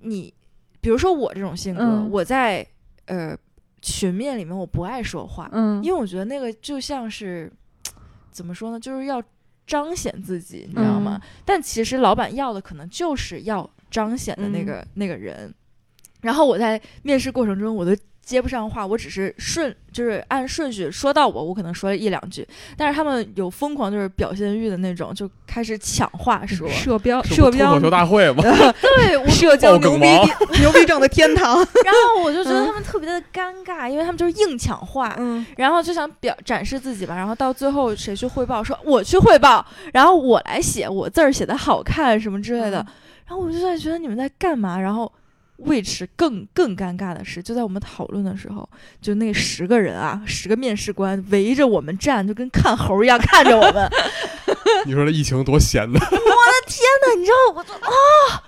你，比如说我这种性格，嗯我在呃群面里面我不爱说话，嗯因为我觉得那个就像是怎么说呢，就是要彰显自己，你知道吗？嗯但其实老板要的可能就是要彰显的那嗯个、那个人。然后我在面试过程中，我都接不上话，我只是顺就是按顺序说到我，我可能说了一两句，但是他们有疯狂就是表现欲的那种，就开始抢话说。社标社标脱口秀大会嘛，对，我社交牛逼王 牛逼症的天堂。然后我就觉得嗯他们特别的尴尬，因为他们就是硬抢话，嗯然后就想表展示自己吧，然后到最后谁去汇报，说我去汇报，然后我来写，我字儿写的好看什么之类的，然后我就在觉得你们在干嘛？然后，which 更更尴尬的是，就在我们讨论的时候，就那十个人啊，十个面试官围着我们站，就跟看猴一样看着我们。你说这疫情多闲的，天哪你知道，我就啊，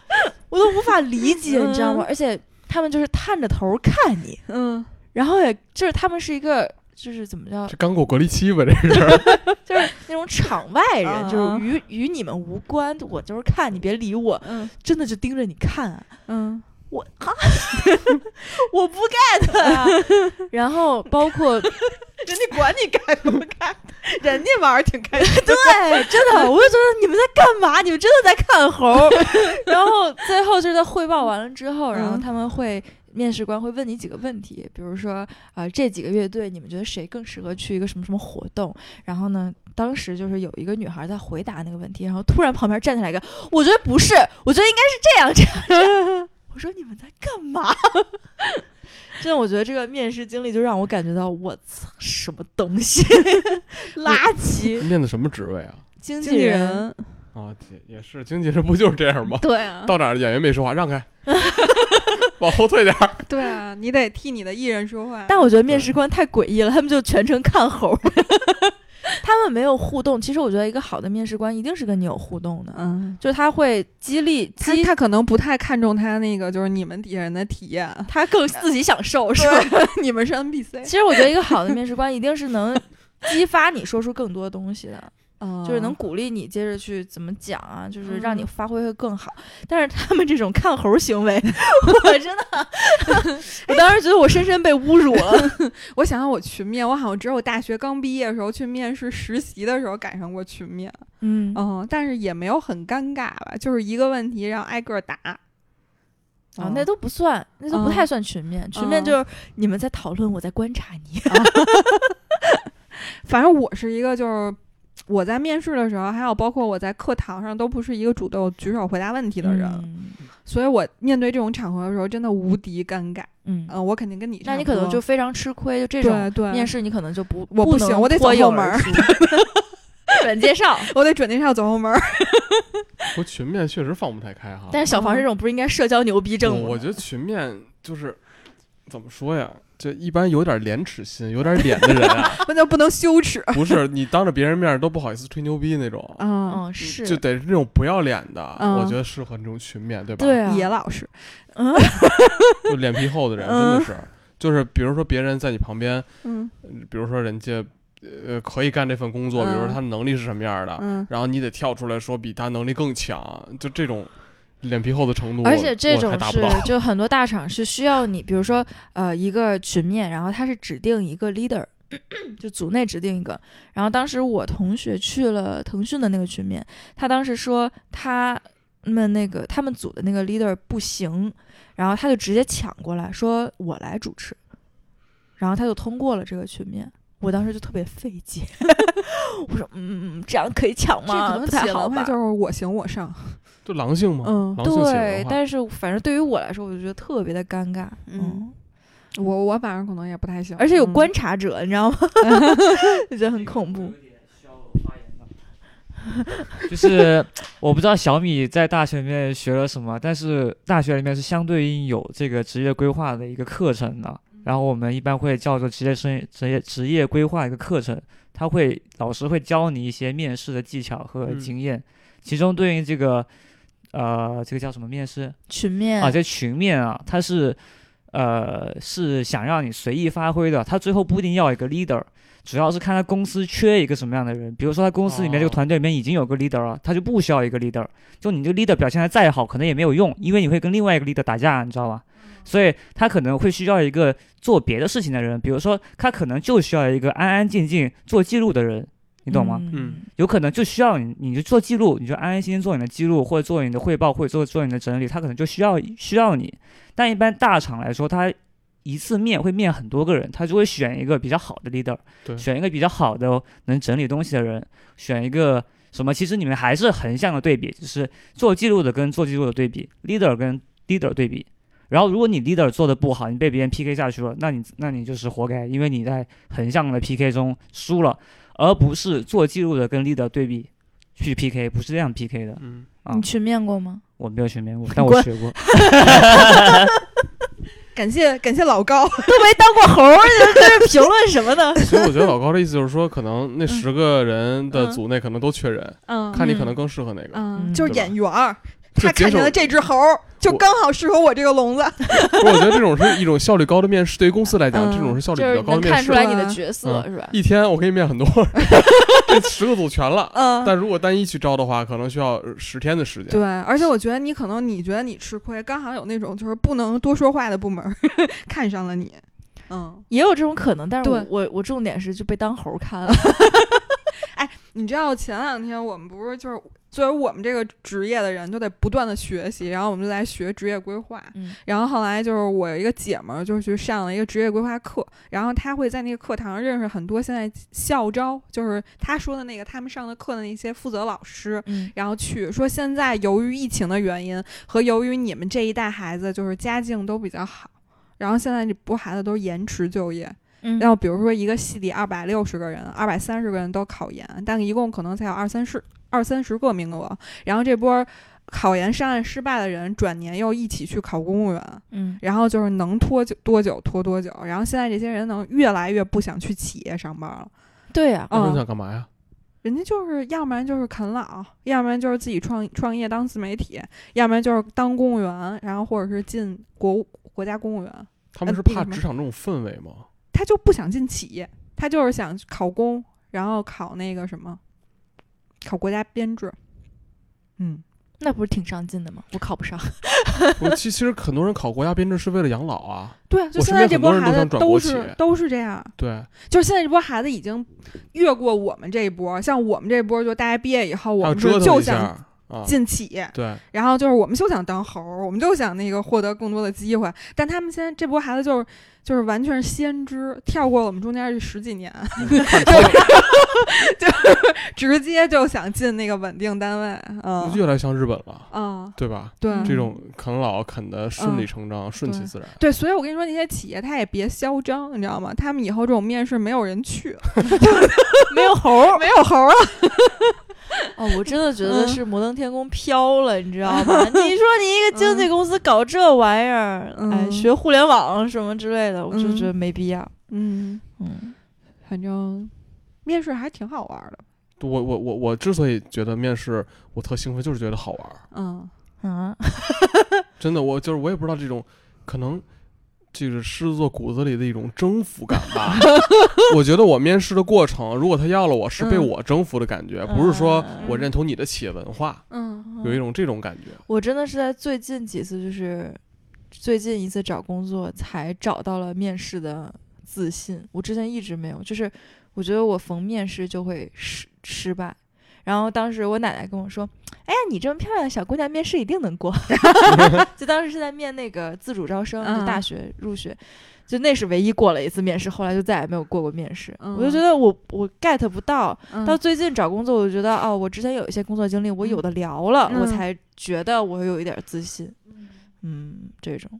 我都无法理解，你知道吗？而且他们就是探着头看你，嗯然后也就是他们是一个。就是怎么叫，这刚过隔离期吧？这是 就是那种场外人，啊就是与与你们无关，我就是看你，别理我，嗯真的就盯着你看啊，嗯我啊，我不 get 啊。然后包括人家管你 get 不 get，，人家玩儿挺开心。对，真的，我就觉得你们在干嘛？你们真的在看猴儿。然后最后就是在汇报完了之后，然后嗯他们会面试官会问你几个问题，比如说，呃，这几个乐队你们觉得谁更适合去一个什么什么活动？然后呢，当时就是有一个女孩在回答那个问题，然后突然旁边站起来一个，我觉得不是，我觉得应该是这样这样这样。我说你们在干嘛？真的，我觉得这个面试经历就让我感觉到，我操，什么东西，垃圾！面的什么职位啊？经经纪人，人，啊，也也是经纪人不就是这样吗？对啊，到哪儿演员没说话，让开，往后退点儿。对啊，你得替你的艺人说话。但我觉得面试官太诡异了，他们就全程看猴，他们没有互动。其实我觉得一个好的面试官一定是跟你有互动的，嗯，就是他会激励激他他可能不太看重他那个，就是你们底下人的体验，他更自己享受，是吧？你们是 NPC，其实我觉得一个好的面试官一定是能激发你说出更多东西的。嗯就是能鼓励你接着去怎么讲啊，就是让你嗯发挥会更好。但是他们这种看猴行为，我真的，我当时觉得我深深被侮辱了。我想想，我群面，我好像只有大学刚毕业的时候去面试实习的时候赶上过群面，嗯嗯，但是也没有很尴尬吧，就是一个问题让挨个答。啊，那都不算，那都不嗯太算群面。群面嗯就是你们在讨论，我在观察你。反正我是一个就是。我在面试的时候，还有包括我在课堂上，都不是一个主动举手回答问题的人，嗯所以我面对这种场合的时候，真的无敌尴尬。嗯，嗯、我肯定跟你那你可能就非常吃亏，就这种面试你可能就不我不行我得走后门儿 转介绍。我得准介绍走后门儿。不过群面确实放不太开哈。但是小房这种不是应该社交牛逼症吗？我我觉得群面就是怎么说呀？就一般有点廉耻心、有点脸的人啊，那就不能羞耻。不是你当着别人面都不好意思吹牛逼那种，嗯，嗯是。就得是那种不要脸的，嗯。我觉得适合那种群面，对吧？对啊，野老师，嗯。就脸皮厚的人真嗯的是，就是比如说别人在你旁边，嗯。比如说人家呃可以干这份工作，比如说嗯他能力是什么样的，嗯，然后你得跳出来说比他能力更强，就这种脸皮厚的程度，而且这种是。就很多大厂是需要你，比如说呃一个群面，然后他是指定一个 leader，就组内指定一个。然后当时我同学去了腾讯的那个群面，他当时说他们那个他们组的那个 leader 不行，然后他就直接抢过来说我来主持，然后他就通过了这个群面。我当时就特别费解，我说，嗯，这样可以抢这吗？可能不太好吧？就是我行我上。就狼性嘛，嗯对。但是反正对于我来说，我就觉得特别的尴尬，嗯，我我反正可能也不太行，而且有嗯观察者，你知道吗？就觉得很恐怖。就是我不知道小米在大学里面学了什么，但是大学里面是相对应有这个职业规划的一个课程的。然后我们一般会叫做职业生职业职业规划一个课程，他会老师会教你一些面试的技巧和嗯经验，其中对应这个呃这个叫什么面试群面啊？这群面啊，它是呃是想让你随意发挥的，他最后不一定要一个 leader。主要是看他公司缺一个什么样的人，比如说他公司里面这个哦团队里面已经有个 leader 了，他就不需要一个 leader。就你这个 leader 表现的再好，可能也没有用，因为你会跟另外一个 leader 打架，你知道吧？所以他可能会需要一个做别的事情的人，比如说他可能就需要一个安安静静做记录的人，你懂吗？嗯有可能就需要你，你就做记录，你就安安心心做你的记录，或者做你的汇报，或者做做你的整理，他可能就需要需要你。但一般大厂来说，他一次面会面很多个人，他就会选一个比较好的 leader，对选一个比较好的能整理东西的人，选一个什么？其实你们还是横向的对比，就是做记录的跟做记录的对比，leader 跟 leader 对比。然后，如果你 leader 做的不好，你被别人 PK 下去了，那你那你就是活该，因为你在横向的 PK 中输了，而不是做记录的跟 leader 对比去 PK，不是这样 PK 的嗯，啊你。群面过吗？我没有群面过，但我学过。感谢感谢老高，都没当过猴儿，你在这评论什么呢？所以我觉得老高的意思就是说，可能那十个人的嗯组内可能都缺人，嗯看你可能更适合哪个。就是演员他看见了这只猴儿，就刚好适合我这个笼子。不，我觉得这种是一种效率高的面试，对于公司来讲，嗯这种是效率比较高的面试能看出。来你的角色嗯是吧？一天我可以面很多，这十个组全了。嗯，但如果单一去招的话，可能需要十天的时间。对，而且我觉得你可能你觉得你吃亏，刚好有那种就是不能多说话的部门儿 看上了你。嗯，也有这种可能，但是我我我重点是就被当猴儿看了。哎你知道前两天我们不是就是作为我们这个职业的人都得不断的学习，然后我们就来学职业规划。嗯然后后来就是我有一个姐们儿，就是去上了一个职业规划课，然后她会在那个课堂上认识很多现在校招，就是她说的那个他们上的课的那些负责老师，嗯然后去说现在由于疫情的原因和由于你们这一代孩子就是家境都比较好，然后现在这波孩子都延迟就业，嗯然后比如说一个系里二百六十个人，二百三十个人都考研，但一共可能才有二三十二三十个名额，然后这波考研上岸失败的人转年又一起去考公务员。嗯然后就是能拖久多久拖多久，然后现在这些人能越来越不想去企业上班了，对呀、嗯想干嘛呀？人家就是要不然就是啃老，要不然就是自己创创业当自媒体，要不然就是当公务员，然后或者是进国务国家公务员，他们是怕职场这种氛围吗？他就不想进企业，他就是想考公，然后考那个什么，考国家编制。嗯，那不是挺上进的吗？我考不上。我其其实很多人考国家编制是为了养老啊。对，就现在这波孩子都是都是这样，对，就是现在这波孩子已经越过我们这一波，像我们这一波，就大家毕业以后，我们就想。进企业，对，然后就是我们就想当猴儿，我们就想那个获得更多的机会，但他们现在这波孩子就是就是完全是先知，跳过了我们中间这十几年，就是直接就想进那个稳定单位，嗯。越来越像日本了，嗯，对吧？对，这种啃老啃的顺理嗯成章，顺其自然。对，所以我跟你说，那些企业他也别嚣张，你知道吗？他们以后这种面试没有人去，没有猴儿。没有猴儿了。哦，我真的觉得嗯是摩登天空飘了，你知道吗？你说你一个经纪公司搞这玩意儿，哎，嗯学互联网什么之类的，我就嗯觉得没必要。嗯，嗯反正面试还挺好玩的。我我我我之所以觉得面试我特兴奋，就是觉得好玩儿。嗯啊，真的，我就是我也不知道这种可能。这个狮子座骨子里的一种征服感吧，我觉得我面试的过程，如果他要了我，是被嗯我征服的感觉，不是说嗯我认同你的企业文化，嗯有一种这种感觉。我真的是在最近几次，就是最近一次找工作，才找到了面试的自信。我之前一直没有，就是我觉得我逢面试就会失失败。然后当时我奶奶跟我说：“哎呀，你这么漂亮的小姑娘，面试一定能过。”就当时是在面那个自主招生，就大嗯学入学，就那是唯一过了一次面试，后来就再也没有过过面试。我就嗯觉得我我 get 不到，嗯到最近找工作，我就觉得哦，我之前有一些工作经历，我有的聊了，我嗯才觉得我有一点自信。嗯，这种。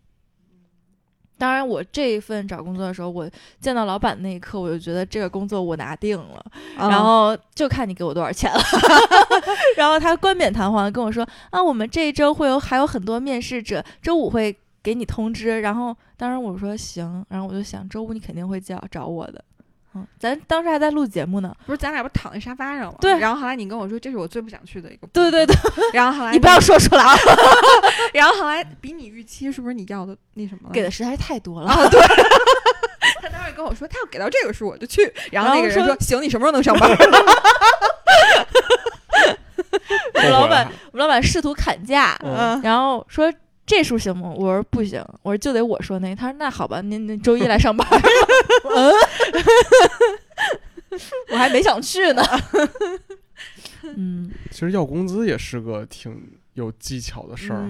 当然，我这一份找工作的时候，我见到老板那一刻，我就觉得这个工作我拿定了，嗯然后就看你给我多少钱了。然后他冠冕堂皇的跟我说啊，我们这一周会有还有很多面试者，周五会给你通知。然后当然我说行，然后我就想周五你肯定会叫找我的。嗯，咱当时还在录节目呢。不是咱俩不是躺在沙发上吗？对然后后来你跟我说这是我最不想去的一个，对对对，，然后后来你不要说出来啊，然后后来比你预期是不是你要的那什么？给的实在是太多了。啊，对。他当时跟我说，他要给到这个数我就去。然后那个人说说：“行，你什么时候能上班我们 老板，我们老板试图砍价，嗯然后说这数行吗？我说不行，我说就得我说那。他说那好吧，您您周一来上班。嗯，我还没想去呢。嗯其实要工资也是个挺有技巧的？”事儿哈。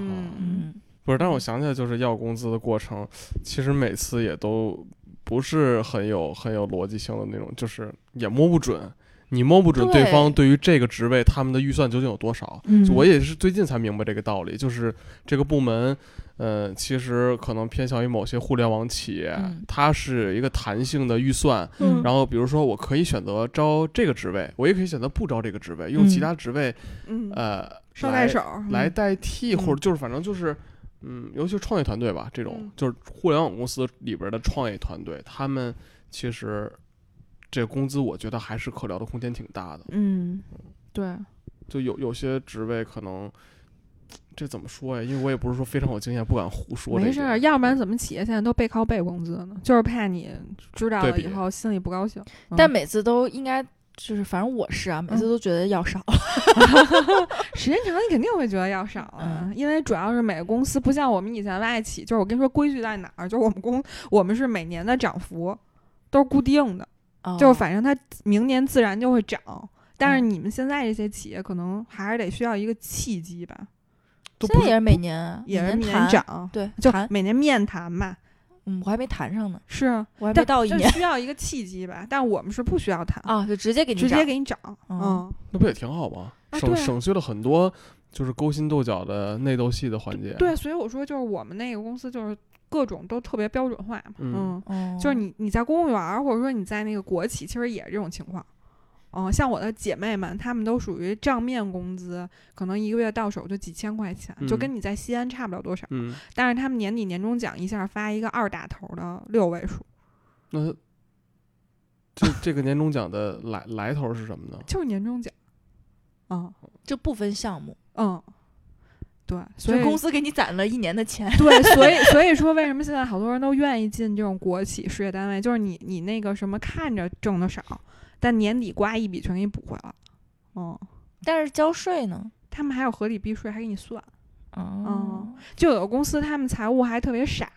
不是，但是我想起来，就是要工资的过程，其实每次也都不是很有很有逻辑性的那种，就是也摸不准，你摸不准对方对于这个职位他们的预算究竟有多少。嗯我也是最近才明白这个道理，就是这个部门，呃，其实可能偏向于某些互联网企业，嗯它是一个弹性的预算。嗯然后比如说，我可以选择招这个职位，我也可以选择不招这个职位，用其嗯他职位，嗯，呃，来捎带手来嗯代替，嗯或者就是反正就是，嗯，尤其是创业团队吧，这种嗯就是互联网公司里边的创业团队，他们其实这个工资我觉得还是可聊的空间挺大的。嗯，对，就有有些职位可能，这怎么说呀？因为我也不是说非常有经验，不敢胡说。没事儿，要不然怎么企业现在都背靠背工资呢？就是怕你知道了以后心里不高兴。嗯但每次都应该就是，反正我是啊，每次都觉得要少。时间长，你肯定会觉得要少啊，因为主要是每个公司不像我们以前外企，就是我跟你说规矩在哪儿，就是我们公我们是每年的涨幅都是固定的，哦就是反正它明年自然就会涨。但是嗯你们现在这些企业可能还是得需要一个契机吧，都不现在也是每年啊也是每谈，涨，对，就谈，每年面谈嘛。嗯，我还没谈上呢，是啊，我还没到一年需要一个契机吧。但我们是不需要谈，啊，就直接给你直接涨给你涨。嗯嗯，那不也挺好吗？省省去了很多就是勾心斗角的内斗戏的环节。对，所以我说就是我们那个公司就是各种都特别标准化嘛。嗯嗯，哦，就是你你在公务员儿或者说你在那个国企，其实也是这种情况。嗯，像我的姐妹们，她们都属于账面工资，可能一个月到手就几千块钱，就嗯跟你在西安差不了多少。嗯，但是她们年底年终奖一下发一个二打头的六位数，那这这个年终奖的来来头是什么呢？就是年终奖。嗯就不分项目，嗯，对，所以公司给你攒了一年的钱，对，所以 所以说，为什么现在好多人都愿意进这种国企事业单位？就是你你那个什么看着挣的少，但年底刮一笔全给你补回来哦。嗯，但是交税呢？他们还有合理避税，还给你算。哦，就有的公司他们财务还特别傻，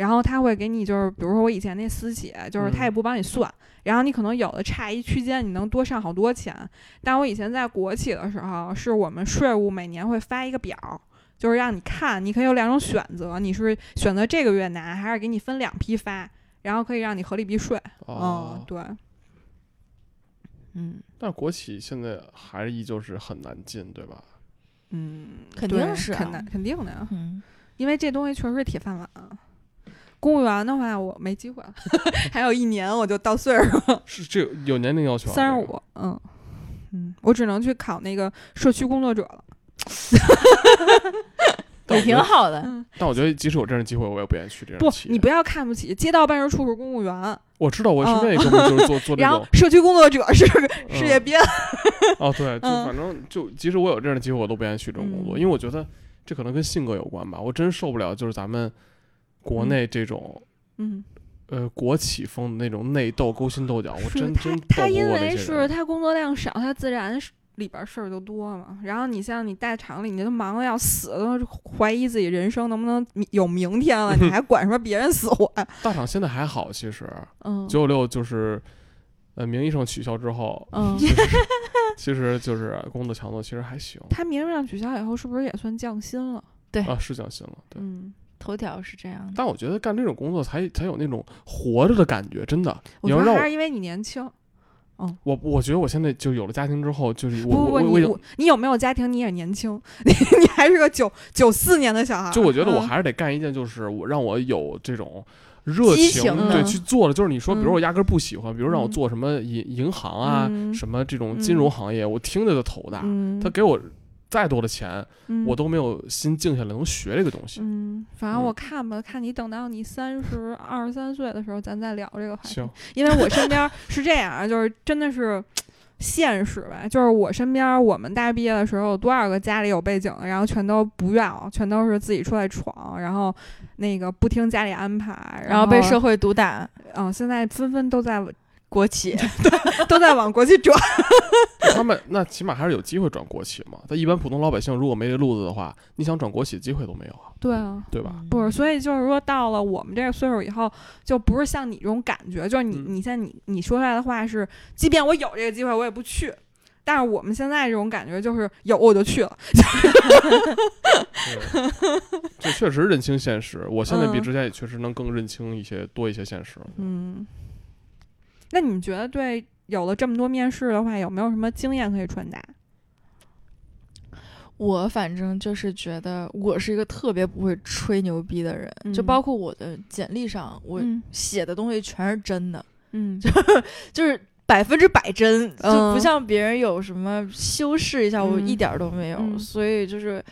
然后他会给你就是，比如说我以前那私企，就是他也嗯不帮你算，然后你可能有的差一区间，你能多上好多钱。但我以前在国企的时候，是我们税务每年会发一个表。就是让你看，你可以有两种选择，你是选择这个月拿，还是给你分两批发，然后可以让你合理避税。哦嗯，，对，嗯但是国企现在还是依旧是很难进，对吧？嗯，肯定是啊肯难肯定的呀，嗯，因为这东西确实是铁饭碗啊。公务员的话，我没机会了，还有一年我就到岁数了，是这有有年龄要求啊？三十五，嗯嗯，我只能去考那个社区工作者了。也挺好的。嗯，但我觉得即使有这样的机会，我也不愿意去这样不。你不要看不起街道办事处是公务员，我知道，我身嗯边也哥们儿就是做做这 然后种。社区工作者是嗯事业编。哦，对，就嗯反正就即使我有这样的机会，我都不愿意去这种工作，嗯因为我觉得这可能跟性格有关吧。我真受不了，就是咱们国嗯内这种嗯，呃国企风的那种内斗、勾心斗角，我真他真斗他因为是。他工作量少，他自然里边事儿就多嘛。然后你像你大厂里，你都忙的要死，都怀疑自己人生能不能有明天了，你 还管什么别人死活呀？大厂现在还好，其实嗯九九六就是呃名义上取消之后，嗯，其实其实就是工作强度其实还行他名义上取消以后，是不是也算降薪了？对啊，是降薪了，对。嗯，头条是这样的，但我觉得干这种工作才才有那种活着的感觉，真的。我你要让我觉得还是因为你年轻。我我觉得我现在就有了家庭之后，就是我不不不，我我你我你有没有家庭？你也年轻，你 你还是个九九四年的小孩儿。就我觉得我嗯还是得干一件，就是我让我有这种热情情对去做的。就是你说，比如嗯我压根儿不喜欢，比如让我嗯做什么银银行啊，嗯什么这种金融行业，我听着就头大。嗯，他给我再多的钱，嗯我都没有心静下来能学这个东西。嗯，反正嗯我看吧，看你等到你三十二十三岁的时候，咱再聊这个话题。行，因为我身边儿是这样啊，就是真的是现实吧，就是我身边儿我们大学毕业的时候，有多少个家里有背景的，然后全都不要，全都是自己出来闯，然后那个不听家里安排，然后被社会毒打，嗯，现在纷纷都在国企 都在往国企转。他们那起码还是有机会转国企嘛。但一般普通老百姓如果没这路子的话，你想转国企的机会都没有啊，对啊，对吧？不是，所以就是说，到了我们这个岁数以后，就不是像你这种感觉，就是你，嗯你现在你你说出来的话是，即便我有这个机会，我也不去。但是我们现在这种感觉就是有我就去了，对，这确实认清现实。我现在比嗯之前也确实能更认清一些多一些现实。嗯。那你觉得对有了这么多面试的话，有没有什么经验可以传达？我反正就是觉得我是一个特别不会吹牛逼的人，就嗯。包括我的简历上，我嗯。写的东西全是真的，嗯。就是百分之百真，就不嗯。像别人有什么修饰一下，我嗯。一点儿都没有。嗯。所以就是，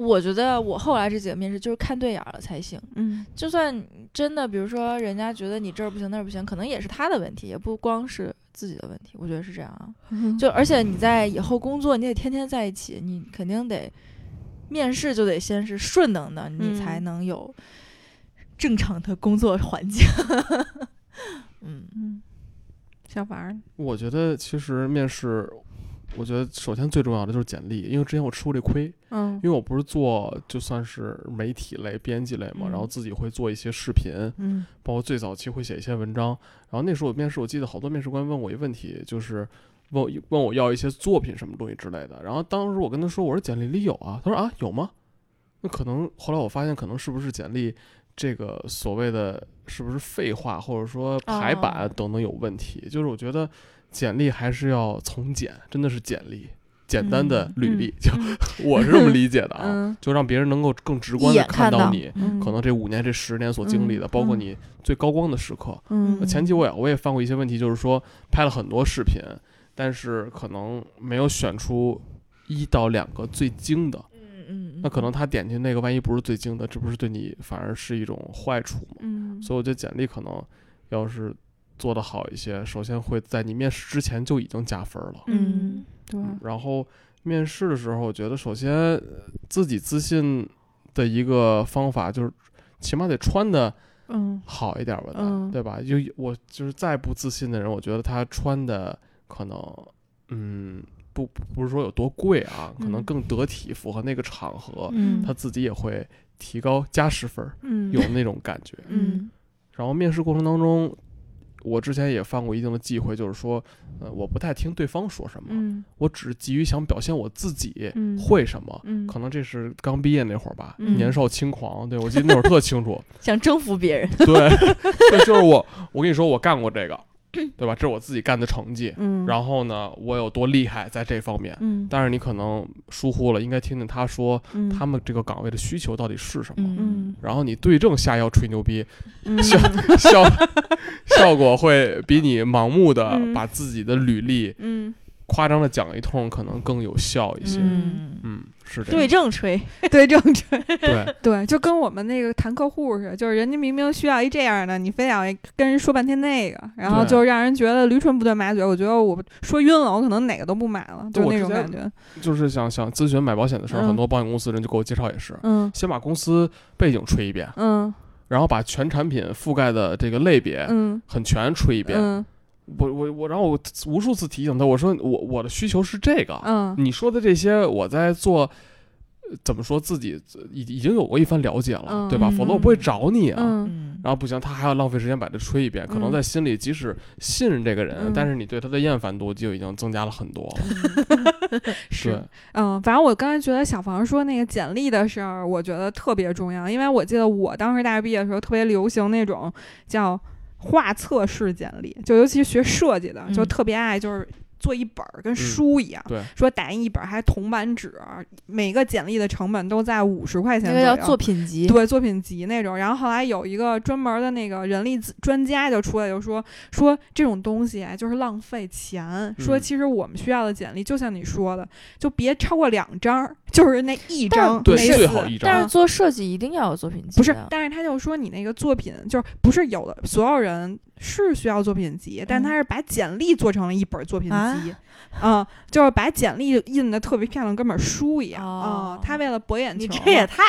我觉得我后来这几个面试就是看对眼儿了才行。嗯就算真的，比如说人家觉得你这儿不行那儿不行，可能也是他的问题，也不光是自己的问题。我觉得是这样啊。嗯就而且你在以后工作，你得天天在一起，你肯定得面试就得先是顺能的，你才嗯能有正常的工作环境。嗯，嗯，小凡儿，我觉得其实面试，我觉得首先最重要的就是简历，因为之前我吃过这亏，嗯因为我不是做就算是媒体类、编辑类嘛，嗯然后自己会做一些视频，嗯包括最早期会写一些文章。然后那时候我面试，我记得好多面试官问我一个问题，就是问我问我要一些作品什么东西之类的。然后当时我跟他说，我说简历里有啊，他说啊有吗？那可能后来我发现，可能是不是简历这个所谓的是不是废话，或者说排版哦等等有问题？就是我觉得简历还是要从简，真的是简历。简单的嗯履历，嗯就 我是这么理解的啊，嗯就让别人能够更直观一的看到到你嗯可能这五年、这十年所经历的，包括你最高光的时刻。前期我也我也犯过一些问题，就是说拍了很多视频，但是可能没有选出一到两个最精的。那可能他点进那个，万一不是最精的，这不是对你反而是一种坏处吗？嗯所以我觉得简历可能要是做得好一些，首先会在你面试之前就已经加分了。嗯对。嗯然后面试的时候，我觉得首先呃自己自信的一个方法就是，起码得穿的嗯。好一点吧，嗯。对吧？就我就是再不自信的人，我觉得他穿的可能，嗯，不不是说有多贵啊，可能嗯。更得体，符合那个场合，嗯。他自己也会提高加十分儿，嗯。有那种感觉。嗯。然后面试过程当中，我之前也犯过一定的忌讳，就是说，呃，我不太听对方说什么，嗯我只急于想表现我自己嗯会什么。嗯可能这是刚毕业那会儿吧，嗯年少轻狂，对我记得那会儿特清楚。想征服别人，对，对，就是我，我跟你说，我干过这个，对吧？这是我自己干的成绩。嗯然后呢，我有多厉害在这方面。嗯但是你可能疏忽了，应该听听他说嗯他们这个岗位的需求到底是什么。嗯然后你对症下药吹牛逼，嗯效效效果会比你盲目的嗯把自己的履历嗯夸张的讲一通，可能更有效一些。嗯，嗯，是这样对样。症 吹，对正吹对对，就跟我们那个谈客户似的，就是人家明明需要一这样的，你非要跟人说半天那个，然后就让人觉得驴唇不对马嘴。我觉得我说晕了，我可能哪个都不买了，就那种感觉。就是想想咨询买保险的时候，嗯很多保险公司人就给我介绍也是，嗯先把公司背景吹一遍，嗯然后把全产品覆盖的这个类别嗯很全吹一遍。嗯我我我，然后我无数次提醒他，我说我我的需求是这个，嗯你说的这些我在做。呃怎么说自己已已经有过一番了解了，嗯对吧？嗯否则我不会找你啊。然后不行，他还要浪费时间把这吹一遍，可能嗯在心里即使信任这个人，嗯但是你对他的厌烦度就已经增加了很多了。是，嗯，反正我刚才觉得小房说那个简历的事儿，我觉得特别重要，因为我记得我当时大学毕业的时候特别流行那种叫画册式简历，就尤其学设计的，就嗯。特别爱就是。做一本儿跟嗯。书一样，对，说打印一本儿还铜版纸，每个简历的成本都在五十块钱左右。那个叫作品集，对作品集那种，然后后来有一个专门的那个人力资专家就出来就说说这种东西啊就是浪费钱，说嗯。其实我们需要的简历就像你说的，就别超过两张儿，就是那一张对最好一张但是做设计一定要有作品集的，不是，但是他就说你那个作品就是不是有的所有人是需要作品集，但嗯他是把简历做成了一本作品啊集，啊、就是把简历印的特别漂亮，跟本书一样啊、哦他为了博眼球你，这也太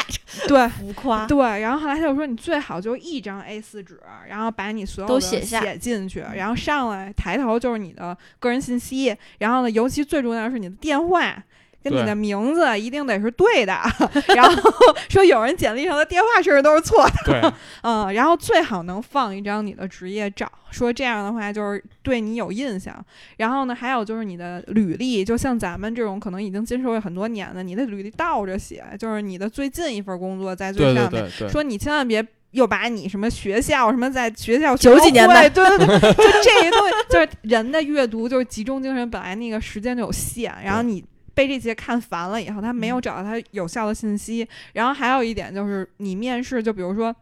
对。浮夸，对，然后后来他就说，你最好就一张 A 四纸，然后把你所有的都写下写进去，然后上来抬头就是你的个人信息，然后呢，尤其最重要的是你的电话。跟你的名字一定得是对的，然后 说有人简历上的电话甚至都是错的，对，嗯，然后最好能放一张你的职业照，说这样的话就是对你有印象。然后呢，还有就是你的履历，就像咱们这种可能已经进社会很多年的，你的履历倒着写，就是你的最近一份工作在最对上面，对对。对，说你千万别。又把你什么学校什么在学校九几年的的，对对对，就这些东西，就是人的阅读就是集中精神，本来那个时间就有限，然后你被这些看烦了以后，他没有找到他有效的信息。然后还有一点就是，你面试，就比如说。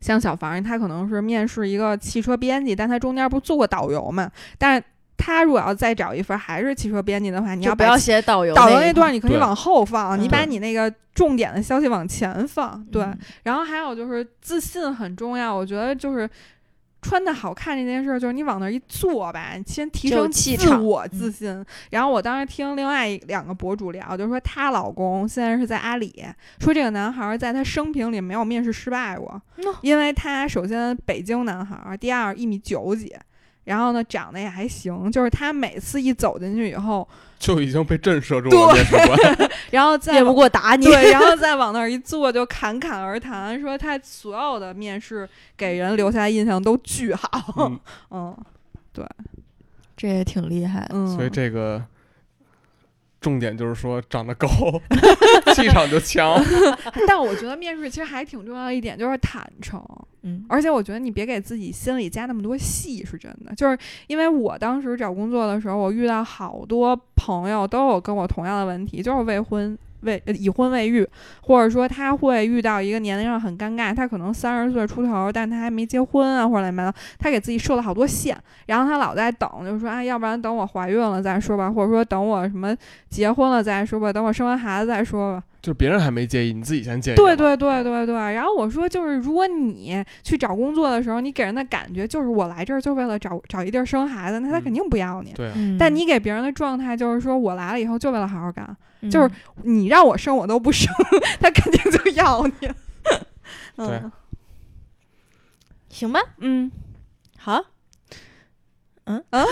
像小房，他可能是面试一个汽车编辑，但他中间不做过导游嘛？但是他如果要再找一份还是汽车编辑的话，你要不要写导游导游那那段你可以往后放，你嗯把你那个重点的消息往前放。对，嗯然后还有就是自信很重要，我觉得就是穿的好看这件事儿，就是你往那儿一坐吧，先提升气场自我嗯自信。然后我当时听另外两个博主聊，就是说她老公现在是在阿里，说这个男孩儿在他生平里没有面试失败过，嗯因为他首先北京男孩儿，第二一米九几。然后呢，长得也还行，就是他每次一走进去以后，就已经被震慑住了。对，然后再面不过打你，对，然后再往那儿一坐，就侃侃而谈，说他所有的面试给人留下的印象都巨好。嗯嗯，这也挺厉害的。嗯，所以这个重点就是说长得高，气场就强。但我觉得面试其实还挺重要的一点就是坦诚，嗯，而且我觉得你别给自己心里加那么多戏，是真的。就是因为我当时找工作的时候，我遇到好多朋友都有跟我同样的问题，就是未婚。未已婚未育，或者说他会遇到一个年龄上很尴尬，他可能三十岁出头，但他还没结婚啊，或者乱七八糟，他给自己设了好多线，然后他老在等，就是说啊，要不然等我怀孕了再说吧，或者说等我什么结婚了再说吧，等我生完孩子再说吧。就是别人还没介意，你自己先介意。对，对对对对。然后我说，就是如果你去找工作的时候，你给人的感觉就是我来这儿就为了找找一地儿生孩子，那他嗯肯定不要你。对啊，嗯但你给别人的状态就是说我来了以后就为了好好干，嗯就是你让我生我都不生，他肯定就要你。嗯行吧，嗯，好，嗯啊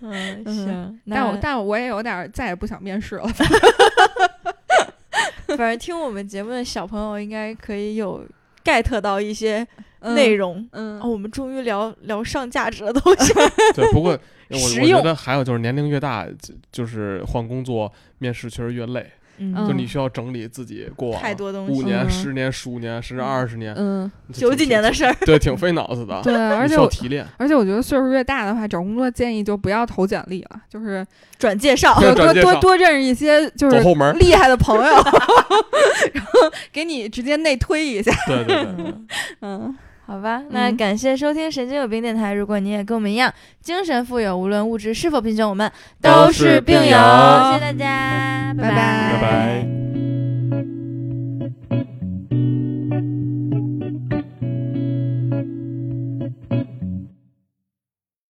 嗯 嗯行，但我但我也有点儿再也不想面试了。反正听我们节目的小朋友应该可以有 get 到一些嗯内容。嗯哦，我们终于聊聊上价值的东西。对。不过我我觉得还有就是年龄越大，就就是换工作面试确实越累，就你需要整理自己过往太多东西五年、嗯十年、十五年，甚至二十年，嗯，九几年的事儿。对，挺费脑子的。对，而你需要且我提炼。而且我觉得岁数越大的话，找工作建议就不要投简历了，就是转介绍，多多转介绍多多认识一些就是后门，厉害的朋友，然后给你直接内推一下。对对对，嗯 嗯，好吧，那嗯感谢收听神经有病电台。如果你也跟我们一样精神富有，无论物质是否贫穷，我们都是病友。谢谢大家，拜拜拜拜拜。